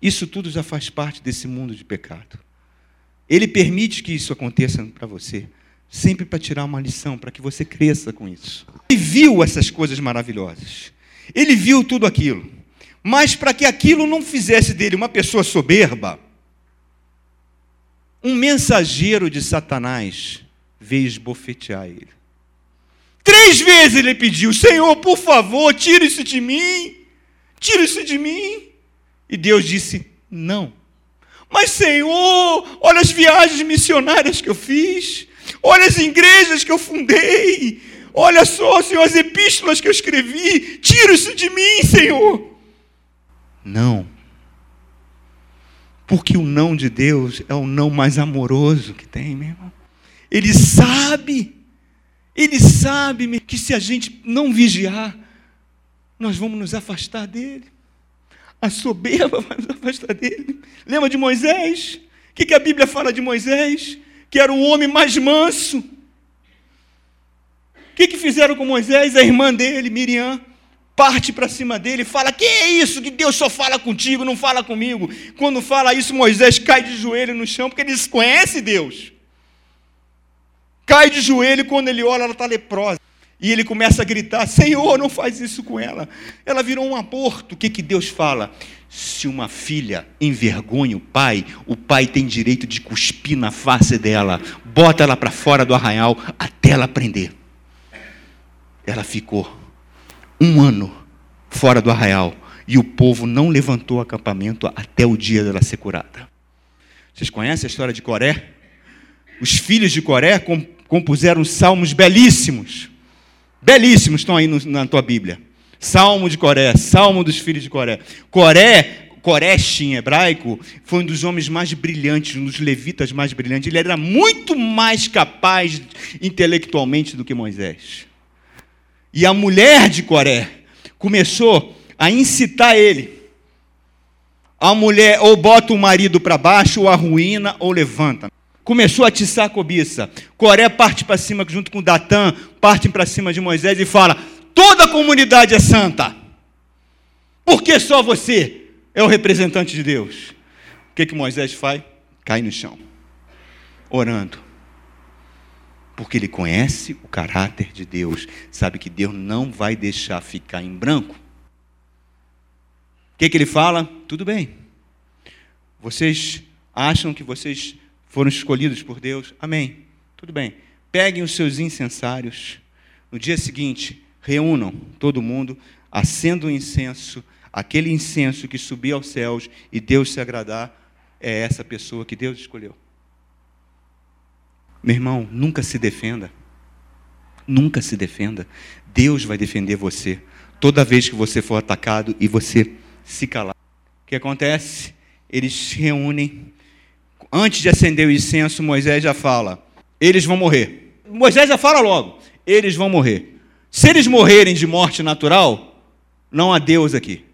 Isso tudo já faz parte desse mundo de pecado. Ele permite que isso aconteça para você, sempre para tirar uma lição, para que você cresça com isso. Ele viu essas coisas maravilhosas. Ele viu tudo aquilo. Mas para que aquilo não fizesse dele uma pessoa soberba, um mensageiro de Satanás veio esbofetear ele. Três vezes ele pediu: Senhor, por favor, tira isso de mim, tira isso de mim. E Deus disse: Não. Mas, Senhor, olha as viagens missionárias que eu fiz, olha as igrejas que eu fundei, olha só, Senhor, as epístolas que eu escrevi, tira isso de mim, Senhor. Não. Porque o não de Deus é o não mais amoroso que tem, meu irmão. Ele sabe, ele sabe que se a gente não vigiar, nós vamos nos afastar dele. A soberba vai nos afastar dele. Lembra de Moisés? O que, a Bíblia fala de Moisés? Que era o homem mais manso. O que, que fizeram com Moisés? A irmã dele, Miriam, parte para cima dele e fala: Que é isso? Que Deus só fala contigo, não fala comigo. Quando fala isso, Moisés cai de joelho no chão, porque ele desconhece Deus cai de joelho quando ele olha, ela está leprosa. E ele começa a gritar: Senhor, não faz isso com ela. Ela virou um aborto. O que, que Deus fala? Se uma filha envergonha o pai, o pai tem direito de cuspir na face dela, bota ela para fora do arraial até ela aprender. Ela ficou um ano fora do arraial e o povo não levantou o acampamento até o dia dela ser curada. Vocês conhecem a história de Coré? Os filhos de Coré compuseram salmos belíssimos. Belíssimos estão aí no, na tua Bíblia. Salmo de Coré, Salmo dos filhos de Coré. Coré, Koresh em hebraico, foi um dos homens mais brilhantes, um dos levitas mais brilhantes. Ele era muito mais capaz intelectualmente do que Moisés. E a mulher de Coré começou a incitar ele. A mulher ou bota o marido para baixo, ou arruína, ou levanta começou a atiçar a cobiça. Coré parte para cima junto com Datã, partem para cima de Moisés e fala: toda a comunidade é santa. Por que só você é o representante de Deus? O que, que Moisés faz? Cai no chão, orando. Porque ele conhece o caráter de Deus, sabe que Deus não vai deixar ficar em branco. O que, que ele fala? Tudo bem. Vocês acham que vocês foram escolhidos por Deus. Amém. Tudo bem. Peguem os seus incensários. No dia seguinte, reúnam todo mundo, acendam o incenso, aquele incenso que subir aos céus e Deus se agradar, é essa pessoa que Deus escolheu. Meu irmão, nunca se defenda. Nunca se defenda. Deus vai defender você. Toda vez que você for atacado e você se calar. O que acontece? Eles se reúnem antes de acender o incenso, Moisés já fala: eles vão morrer. Moisés já fala logo: eles vão morrer. Se eles morrerem de morte natural, não há Deus aqui.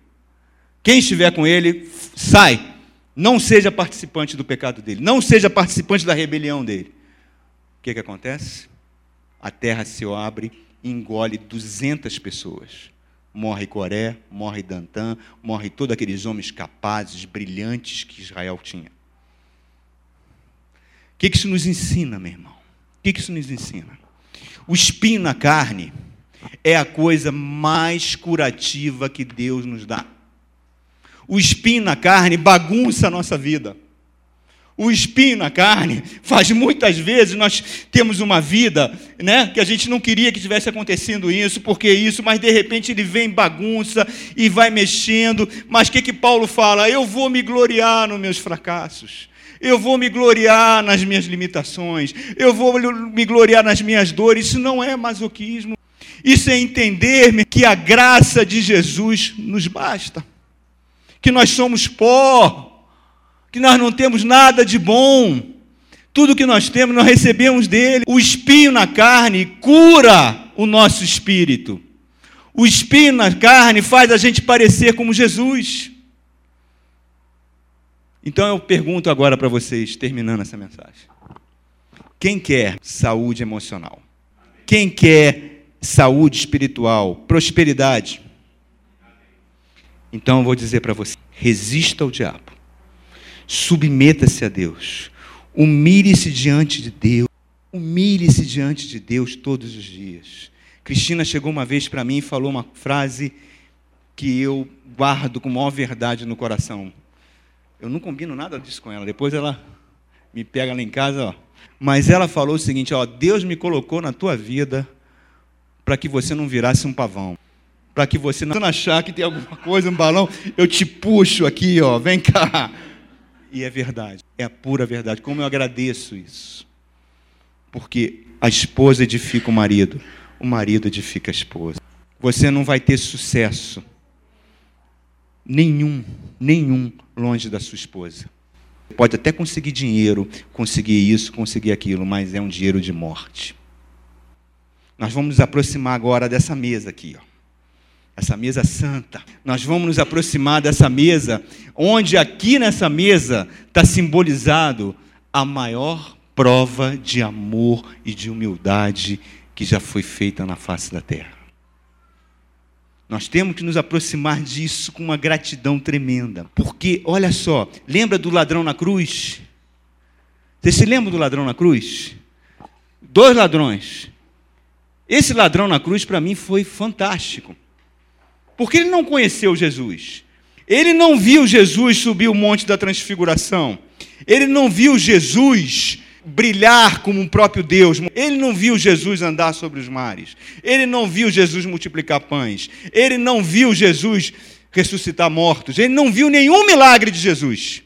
Quem estiver com ele, sai. Não seja participante do pecado dele. Não seja participante da rebelião dele. O que, que acontece? A terra se abre e engole 200 pessoas. Morre Coré, morre Dantã, morre todos aqueles homens capazes, brilhantes que Israel tinha. O que isso nos ensina, meu irmão? O que isso nos ensina? O espinho na carne é a coisa mais curativa que Deus nos dá. O espinho na carne bagunça a nossa vida. O espinho na carne faz muitas vezes nós temos uma vida, né, que a gente não queria que tivesse acontecendo isso, porque isso, mas de repente ele vem bagunça e vai mexendo. Mas o que que Paulo fala? Eu vou me gloriar nos meus fracassos. Eu vou me gloriar nas minhas limitações. Eu vou me gloriar nas minhas dores. Isso não é masoquismo. Isso é entender que a graça de Jesus nos basta. Que nós somos pó. Que nós não temos nada de bom. Tudo que nós temos, nós recebemos dele. O espinho na carne cura o nosso espírito. O espinho na carne faz a gente parecer como Jesus. Então eu pergunto agora para vocês, terminando essa mensagem: quem quer saúde emocional? Quem quer saúde espiritual, prosperidade? Então eu vou dizer para você: resista ao diabo, submeta-se a Deus. Humilhe-se diante de Deus. Humilhe-se diante de Deus todos os dias. Cristina chegou uma vez para mim e falou uma frase que eu guardo com maior verdade no coração. Eu não combino nada disso com ela. Depois ela me pega lá em casa, ó. Mas ela falou o seguinte, ó, Deus me colocou na tua vida para que você não virasse um pavão. Para que você não achar que tem alguma coisa, um balão, eu te puxo aqui, ó, vem cá. E é verdade, é a pura verdade. Como eu agradeço isso. Porque a esposa edifica o marido, o marido edifica a esposa. Você não vai ter sucesso nenhum, nenhum longe da sua esposa. Pode até conseguir dinheiro, conseguir isso, conseguir aquilo, mas é um dinheiro de morte. Nós vamos nos aproximar agora dessa mesa aqui, ó. Essa mesa santa. Nós vamos nos aproximar dessa mesa, onde aqui nessa mesa está simbolizado a maior prova de amor e de humildade que já foi feita na face da terra. Nós temos que nos aproximar disso com uma gratidão tremenda. Porque, olha só, lembra do ladrão na cruz? Você se lembra do ladrão na cruz? Dois ladrões. Esse ladrão na cruz, para mim, foi fantástico. Porque ele não conheceu Jesus. Ele não viu Jesus subir o monte da transfiguração. Ele não viu Jesus brilhar como um próprio Deus. Ele não viu Jesus andar sobre os mares. Ele não viu Jesus multiplicar pães. Ele não viu Jesus ressuscitar mortos. Ele não viu nenhum milagre de Jesus.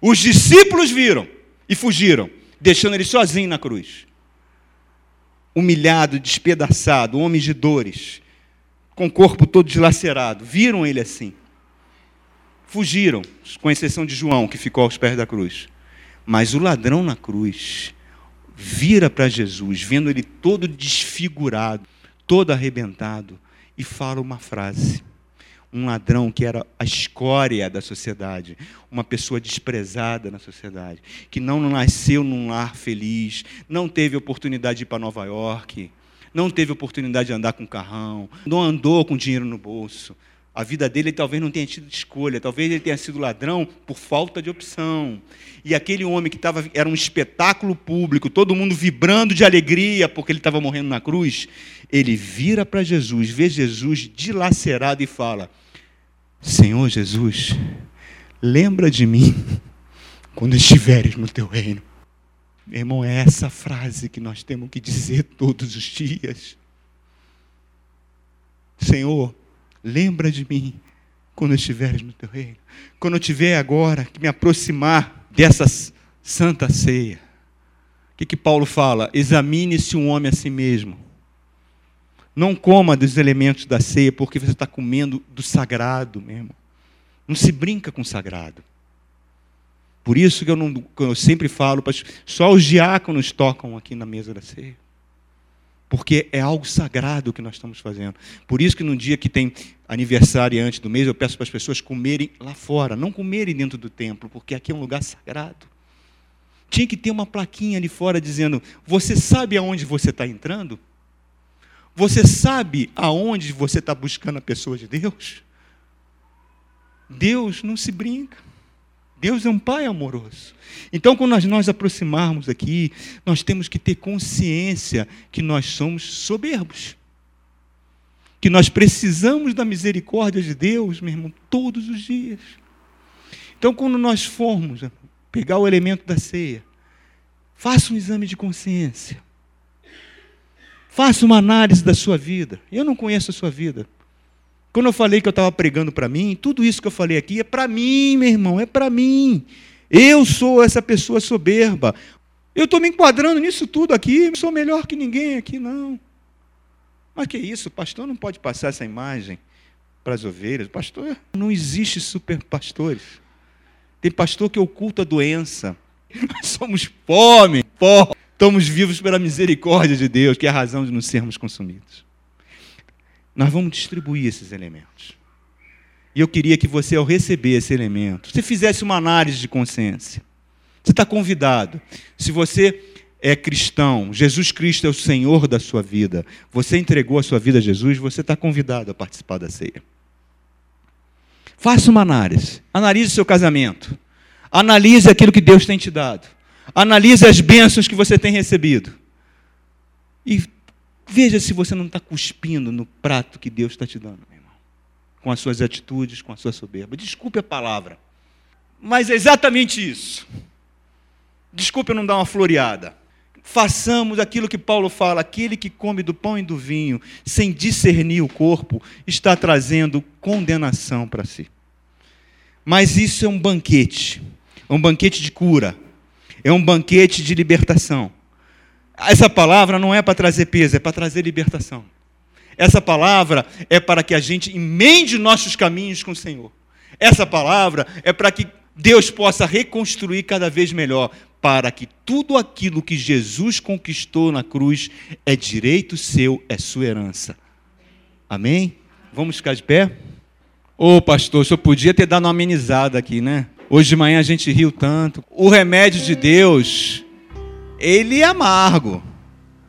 Os discípulos viram e fugiram, deixando ele sozinho na cruz. Humilhado, despedaçado, homem de dores, com o corpo todo dilacerado. Viram ele assim. Fugiram, com exceção de João, que ficou aos pés da cruz. Mas o ladrão na cruz vira para Jesus, vendo ele todo desfigurado, todo arrebentado, e fala uma frase. Um ladrão que era a escória da sociedade, uma pessoa desprezada na sociedade, que não nasceu num lar feliz, não teve oportunidade de ir para Nova York, não teve oportunidade de andar com carrão, não andou com dinheiro no bolso, a vida dele ele talvez não tenha tido escolha, talvez ele tenha sido ladrão por falta de opção. E aquele homem que estava era um espetáculo público, todo mundo vibrando de alegria porque ele estava morrendo na cruz, ele vira para Jesus, vê Jesus dilacerado e fala: Senhor Jesus, lembra de mim quando estiveres no teu reino. Meu irmão, é essa frase que nós temos que dizer todos os dias. Senhor, Lembra de mim quando estiveres no teu reino. Quando eu tiver agora que me aproximar dessa santa ceia. O que, que Paulo fala? Examine-se um homem a si mesmo. Não coma dos elementos da ceia, porque você está comendo do sagrado mesmo. Não se brinca com o sagrado. Por isso que eu, não, eu sempre falo, só os diáconos tocam aqui na mesa da ceia porque é algo sagrado que nós estamos fazendo. Por isso que no dia que tem aniversário antes do mês, eu peço para as pessoas comerem lá fora, não comerem dentro do templo, porque aqui é um lugar sagrado. Tinha que ter uma plaquinha ali fora dizendo: Você sabe aonde você está entrando? Você sabe aonde você está buscando a pessoa de Deus? Deus não se brinca. Deus é um Pai amoroso. Então, quando nós nos aproximarmos aqui, nós temos que ter consciência que nós somos soberbos. Que nós precisamos da misericórdia de Deus, meu irmão, todos os dias. Então, quando nós formos pegar o elemento da ceia, faça um exame de consciência. Faça uma análise da sua vida. Eu não conheço a sua vida. Quando eu falei que eu estava pregando para mim, tudo isso que eu falei aqui é para mim, meu irmão, é para mim. Eu sou essa pessoa soberba. Eu estou me enquadrando nisso tudo aqui, não sou melhor que ninguém aqui, não. Mas que isso, o pastor não pode passar essa imagem para as ovelhas. Pastor, não existe super pastores. Tem pastor que oculta a doença. Nós somos fome, pó. Estamos vivos pela misericórdia de Deus, que é a razão de não sermos consumidos. Nós vamos distribuir esses elementos. E eu queria que você, ao receber esse elemento, você fizesse uma análise de consciência. Você está convidado. Se você é cristão, Jesus Cristo é o Senhor da sua vida, você entregou a sua vida a Jesus, você está convidado a participar da ceia. Faça uma análise. Analise seu casamento. Analise aquilo que Deus tem te dado. Analise as bênçãos que você tem recebido. E veja se você não está cuspindo no prato que Deus está te dando, meu irmão. Com as suas atitudes, com a sua soberba. Desculpe a palavra. Mas é exatamente isso. Desculpe eu não dar uma floreada. Façamos aquilo que Paulo fala: aquele que come do pão e do vinho, sem discernir o corpo, está trazendo condenação para si. Mas isso é um banquete, é um banquete de cura, é um banquete de libertação. Essa palavra não é para trazer peso, é para trazer libertação. Essa palavra é para que a gente emende nossos caminhos com o Senhor. Essa palavra é para que Deus possa reconstruir cada vez melhor, para que tudo aquilo que Jesus conquistou na cruz é direito seu, é sua herança. Amém? Vamos ficar de pé? Ô oh, pastor, senhor podia ter dado uma amenizada aqui, né? Hoje de manhã a gente riu tanto. O remédio de Deus, ele é amargo.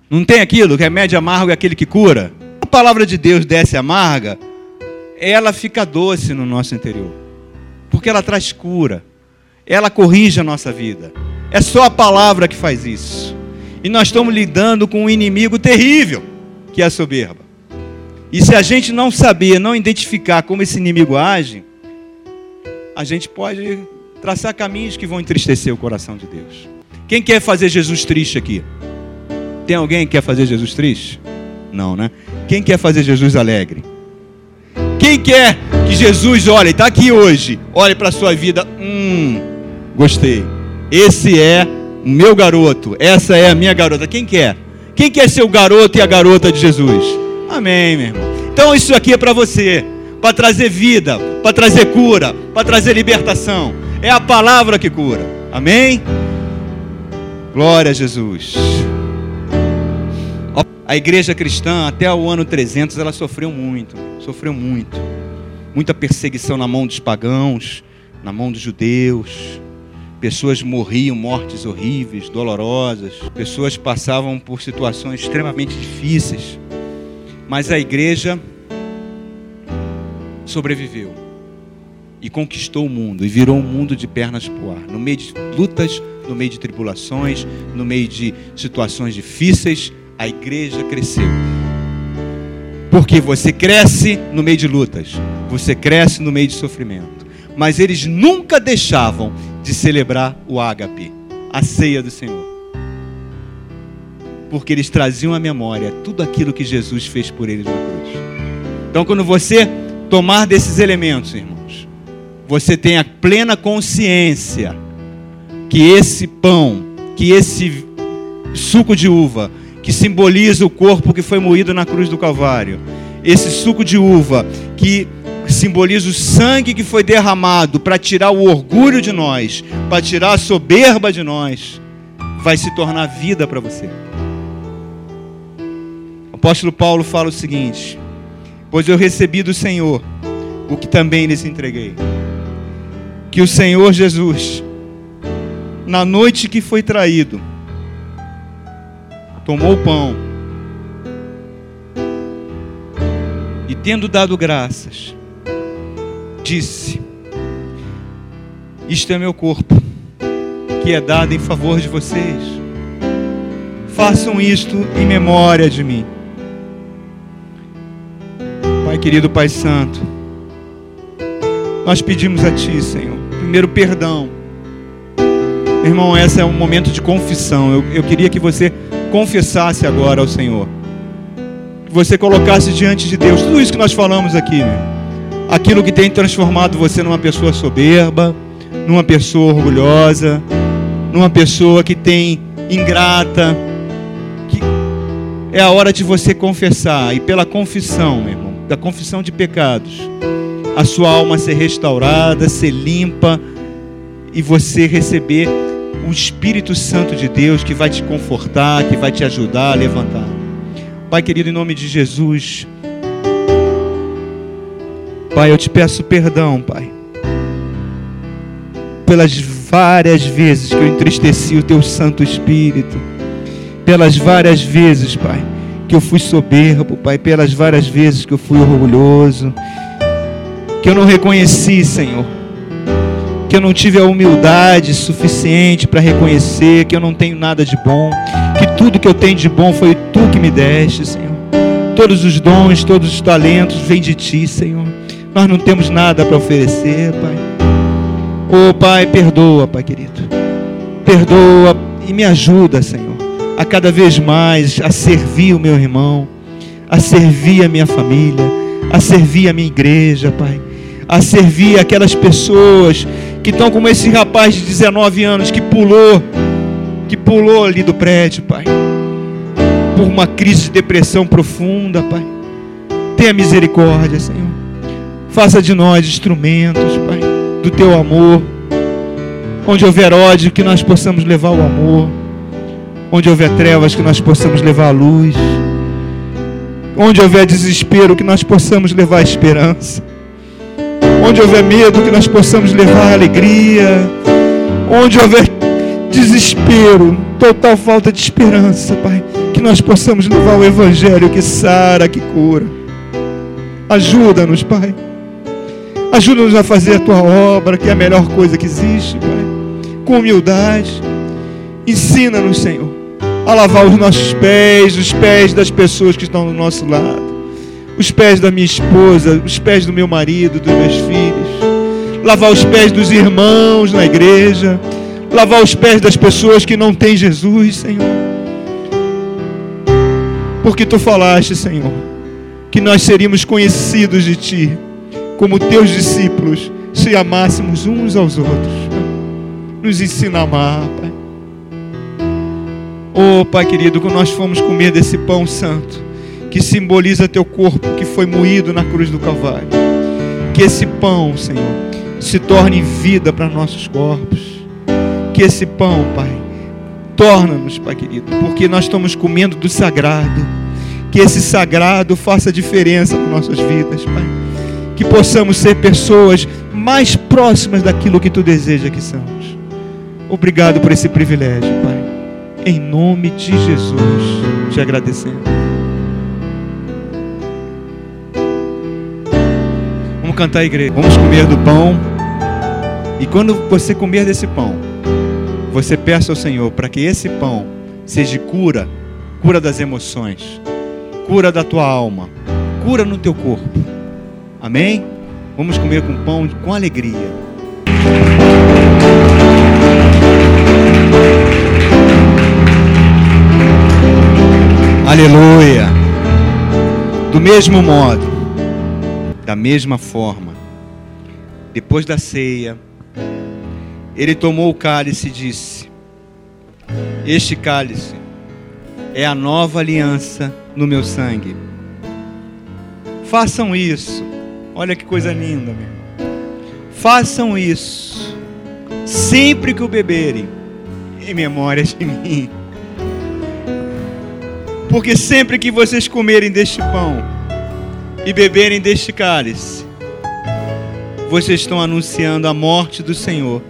Não tem aquilo? Remédio amargo é aquele que cura? A palavra de Deus desce amarga, ela fica doce no nosso interior. Porque ela traz cura. Ela corrige a nossa vida. É só a palavra que faz isso. E nós estamos lidando com um inimigo terrível, que é a soberba. E se a gente não saber, não identificar como esse inimigo age, a gente pode traçar caminhos que vão entristecer o coração de Deus. Quem quer fazer Jesus triste aqui? Tem alguém que quer fazer Jesus triste? Não, né? Quem quer fazer Jesus alegre? Quem quer que Jesus olhe, está aqui hoje, olhe para a sua vida, hum, gostei. Esse é o meu garoto, essa é a minha garota. Quem quer? Quem quer ser o garoto e a garota de Jesus? Amém, meu irmão. Então isso aqui é para você, para trazer vida, para trazer cura, para trazer libertação. É a palavra que cura. Amém? Glória a Jesus. A igreja cristã, até o ano 300, ela sofreu muito, sofreu muito. Muita perseguição na mão dos pagãos, na mão dos judeus, Pessoas morriam mortes horríveis, dolorosas. Pessoas passavam por situações extremamente difíceis. Mas a igreja sobreviveu e conquistou o mundo e virou um mundo de pernas para o ar. No meio de lutas, no meio de tribulações, no meio de situações difíceis, a igreja cresceu. Porque você cresce no meio de lutas, você cresce no meio de sofrimento. Mas eles nunca deixavam de celebrar o ágape, a ceia do Senhor. Porque eles traziam à memória tudo aquilo que Jesus fez por eles na cruz. Então, quando você tomar desses elementos, irmãos, você tem a plena consciência que esse pão, que esse suco de uva, que simboliza o corpo que foi moído na cruz do Calvário, esse suco de uva que simboliza o sangue que foi derramado para tirar o orgulho de nós, para tirar a soberba de nós, vai se tornar vida para você. O apóstolo Paulo fala o seguinte: Pois eu recebi do Senhor o que também lhes entreguei. Que o Senhor Jesus, na noite que foi traído, tomou o pão e, tendo dado graças, disse: Isto é meu corpo, que é dado em favor de vocês. Façam isto em memória de mim. Pai querido, Pai Santo, nós pedimos a Ti, Senhor, primeiro perdão. Irmão, esse é um momento de confissão. Eu, eu queria que você confessasse agora ao Senhor. Que você colocasse diante de Deus tudo isso que nós falamos aqui, né? aquilo que tem transformado você numa pessoa soberba, numa pessoa orgulhosa, numa pessoa que tem ingrata. Que é a hora de você confessar, e pela confissão, meu irmão, da confissão de pecados, a sua alma ser restaurada, ser limpa, e você receber o Espírito Santo de Deus que vai te confortar, que vai te ajudar a levantar. Pai querido, em nome de Jesus, Pai, eu te peço perdão, Pai, pelas várias vezes que eu entristeci o teu Santo Espírito, pelas várias vezes, Pai, que eu fui soberbo, Pai, pelas várias vezes que eu fui orgulhoso, que eu não reconheci, Senhor, que eu não tive a humildade suficiente para reconhecer que eu não tenho nada de bom, que tudo que eu tenho de bom foi tu que me deste, Senhor. Todos os dons, todos os talentos vêm de ti, Senhor. Nós não temos nada para oferecer, Pai. Oh, Pai, perdoa, Pai querido. Perdoa e me ajuda, Senhor, a cada vez mais a servir o meu irmão, a servir a minha família, a servir a minha igreja, Pai, a servir aquelas pessoas que estão como esse rapaz de 19 anos que pulou, que pulou ali do prédio, Pai, por uma crise de depressão profunda, Pai. Tenha misericórdia, Senhor. Faça de nós instrumentos, Pai, do teu amor. Onde houver ódio, que nós possamos levar o amor. Onde houver trevas, que nós possamos levar a luz. Onde houver desespero, que nós possamos levar a esperança. Onde houver medo, que nós possamos levar alegria. Onde houver desespero, total falta de esperança, Pai, que nós possamos levar o Evangelho que sara, que cura. Ajuda-nos, Pai. Ajuda-nos a fazer a tua obra, que é a melhor coisa que existe, Pai com humildade. Ensina-nos, Senhor, a lavar os nossos pés, os pés das pessoas que estão do nosso lado, os pés da minha esposa, os pés do meu marido, dos meus filhos, lavar os pés dos irmãos na igreja, lavar os pés das pessoas que não têm Jesus, Senhor. Porque tu falaste, Senhor, que nós seríamos conhecidos de ti como teus discípulos se amássemos uns aos outros. Nos ensina a amar, Pai. Oh, Pai querido, quando nós fomos comer desse pão santo, que simboliza teu corpo que foi moído na cruz do Calvário, que esse pão, Senhor, se torne vida para nossos corpos. Que esse pão, Pai, torna-nos, Pai querido, porque nós estamos comendo do sagrado. Que esse sagrado faça diferença nas nossas vidas, Pai. Que possamos ser pessoas mais próximas daquilo que tu deseja que somos. Obrigado por esse privilégio, Pai. Em nome de Jesus, te agradecemos. Vamos cantar a igreja. Vamos comer do pão. E quando você comer desse pão, você peça ao Senhor para que esse pão seja cura, cura das emoções, cura da tua alma, cura no teu corpo. Amém? Vamos comer com pão com alegria. Aleluia. Do mesmo modo, da mesma forma, depois da ceia, ele tomou o cálice e disse: Este cálice é a nova aliança no meu sangue. Façam isso. Olha que coisa linda, meu. Façam isso sempre que o beberem, em memória de mim. Porque sempre que vocês comerem deste pão e beberem deste cálice, vocês estão anunciando a morte do Senhor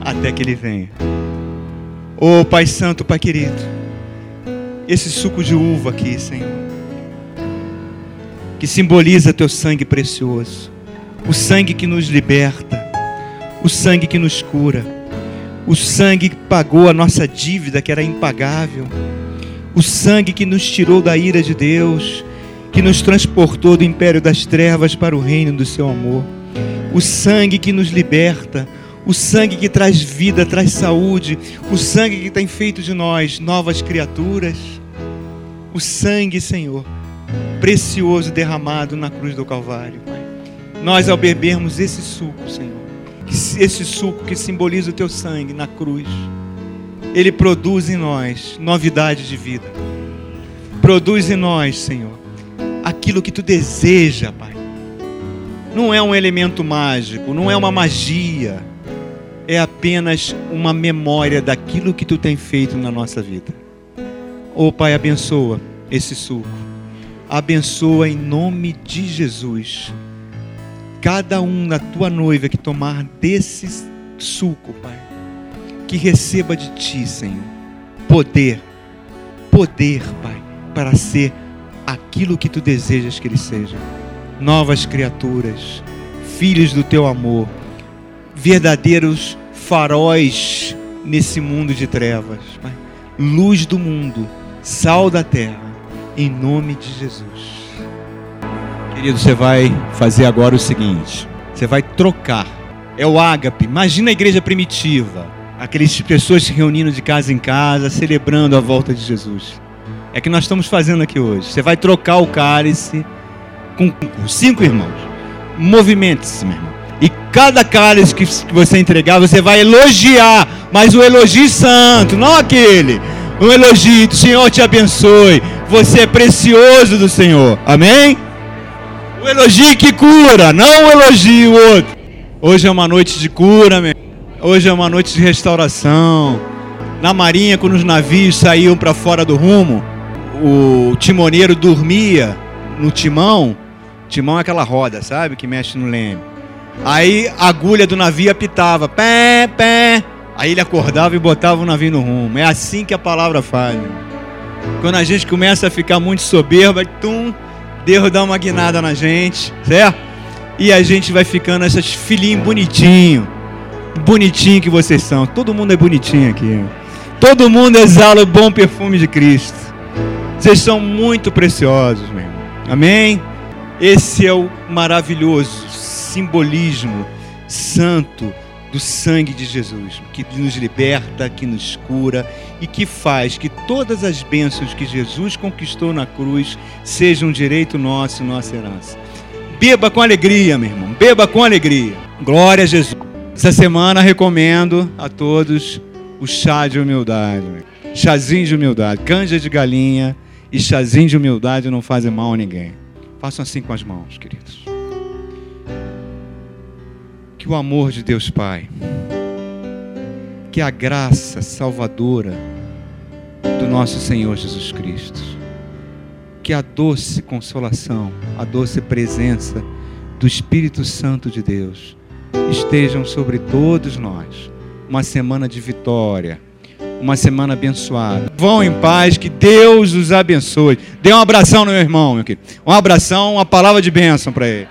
até que Ele venha. Oh Pai Santo, Pai querido, esse suco de uva aqui, Senhor, que simboliza Teu sangue precioso, o sangue que nos liberta, o sangue que nos cura, o sangue que pagou a nossa dívida que era impagável o sangue que nos tirou da ira de Deus, que nos transportou do império das trevas para o reino do seu amor, o sangue que nos liberta, o sangue que traz vida, traz saúde, o sangue que tem feito de nós novas criaturas, o sangue, Senhor, precioso derramado na cruz do Calvário. Nós, ao bebermos esse suco, Senhor, esse suco que simboliza o teu sangue na cruz, ele produz em nós novidade de vida. Produz em nós, Senhor, aquilo que tu deseja, Pai. Não é um elemento mágico, não é uma magia, é apenas uma memória daquilo que tu tem feito na nossa vida. Oh, Pai, abençoa esse suco. Abençoa em nome de Jesus. Cada um da tua noiva que tomar desse suco, Pai que receba de ti, Senhor, poder, poder, Pai, para ser aquilo que tu desejas que eles sejam. Novas criaturas, filhos do teu amor, verdadeiros faróis nesse mundo de trevas. Pai. Luz do mundo, sal da terra, em nome de Jesus. Querido, você vai fazer agora o seguinte: você vai trocar. É o ágape. Imagina a igreja primitiva, aquelas pessoas se reunindo de casa em casa, celebrando a volta de Jesus. É que nós estamos fazendo aqui hoje. Você vai trocar o cálice com cinco irmãos. Movimente-se, meu irmão. E cada cálice que você entregar, você vai elogiar, mas o elogio santo, não aquele. Um elogio, o Senhor te abençoe. Você é precioso do Senhor. Amém? O elogio que cura, não o elogio outro. Hoje é uma noite de cura, meu. Hoje é uma noite de restauração. Na marinha, quando os navios saíam para fora do rumo, o timoneiro dormia no timão. Timão é aquela roda, sabe? Que mexe no leme. Aí a agulha do navio apitava, pé, pé. Aí ele acordava e botava o navio no rumo. É assim que a palavra faz. Quando a gente começa a ficar muito soberba, tum, Deus dá uma guinada na gente, certo? E a gente vai ficando esses filhinhos bonitinho, bonitinho que vocês são. Todo mundo é bonitinho aqui. Todo mundo exala o bom perfume de Cristo. Vocês são muito preciosos, meu irmão. Amém? Esse é o maravilhoso simbolismo santo do sangue de Jesus, que nos liberta, que nos cura e que faz que todas as bênçãos que Jesus conquistou na cruz sejam direito nosso nossa herança. Beba com alegria, meu irmão, beba com alegria. Glória a Jesus. Essa semana recomendo a todos o chá de humildade, chazinho de humildade, canja de galinha e chazinho de humildade não fazem mal a ninguém. Façam assim com as mãos, queridos. Que o amor de Deus Pai, que a graça salvadora do nosso Senhor Jesus Cristo, que a doce consolação, a doce presença do Espírito Santo de Deus estejam sobre todos nós. Uma semana de vitória uma semana abençoada. Vão em paz, que Deus os abençoe. Dê um abração no meu irmão, meu querido. Um abração, uma palavra de bênção para ele.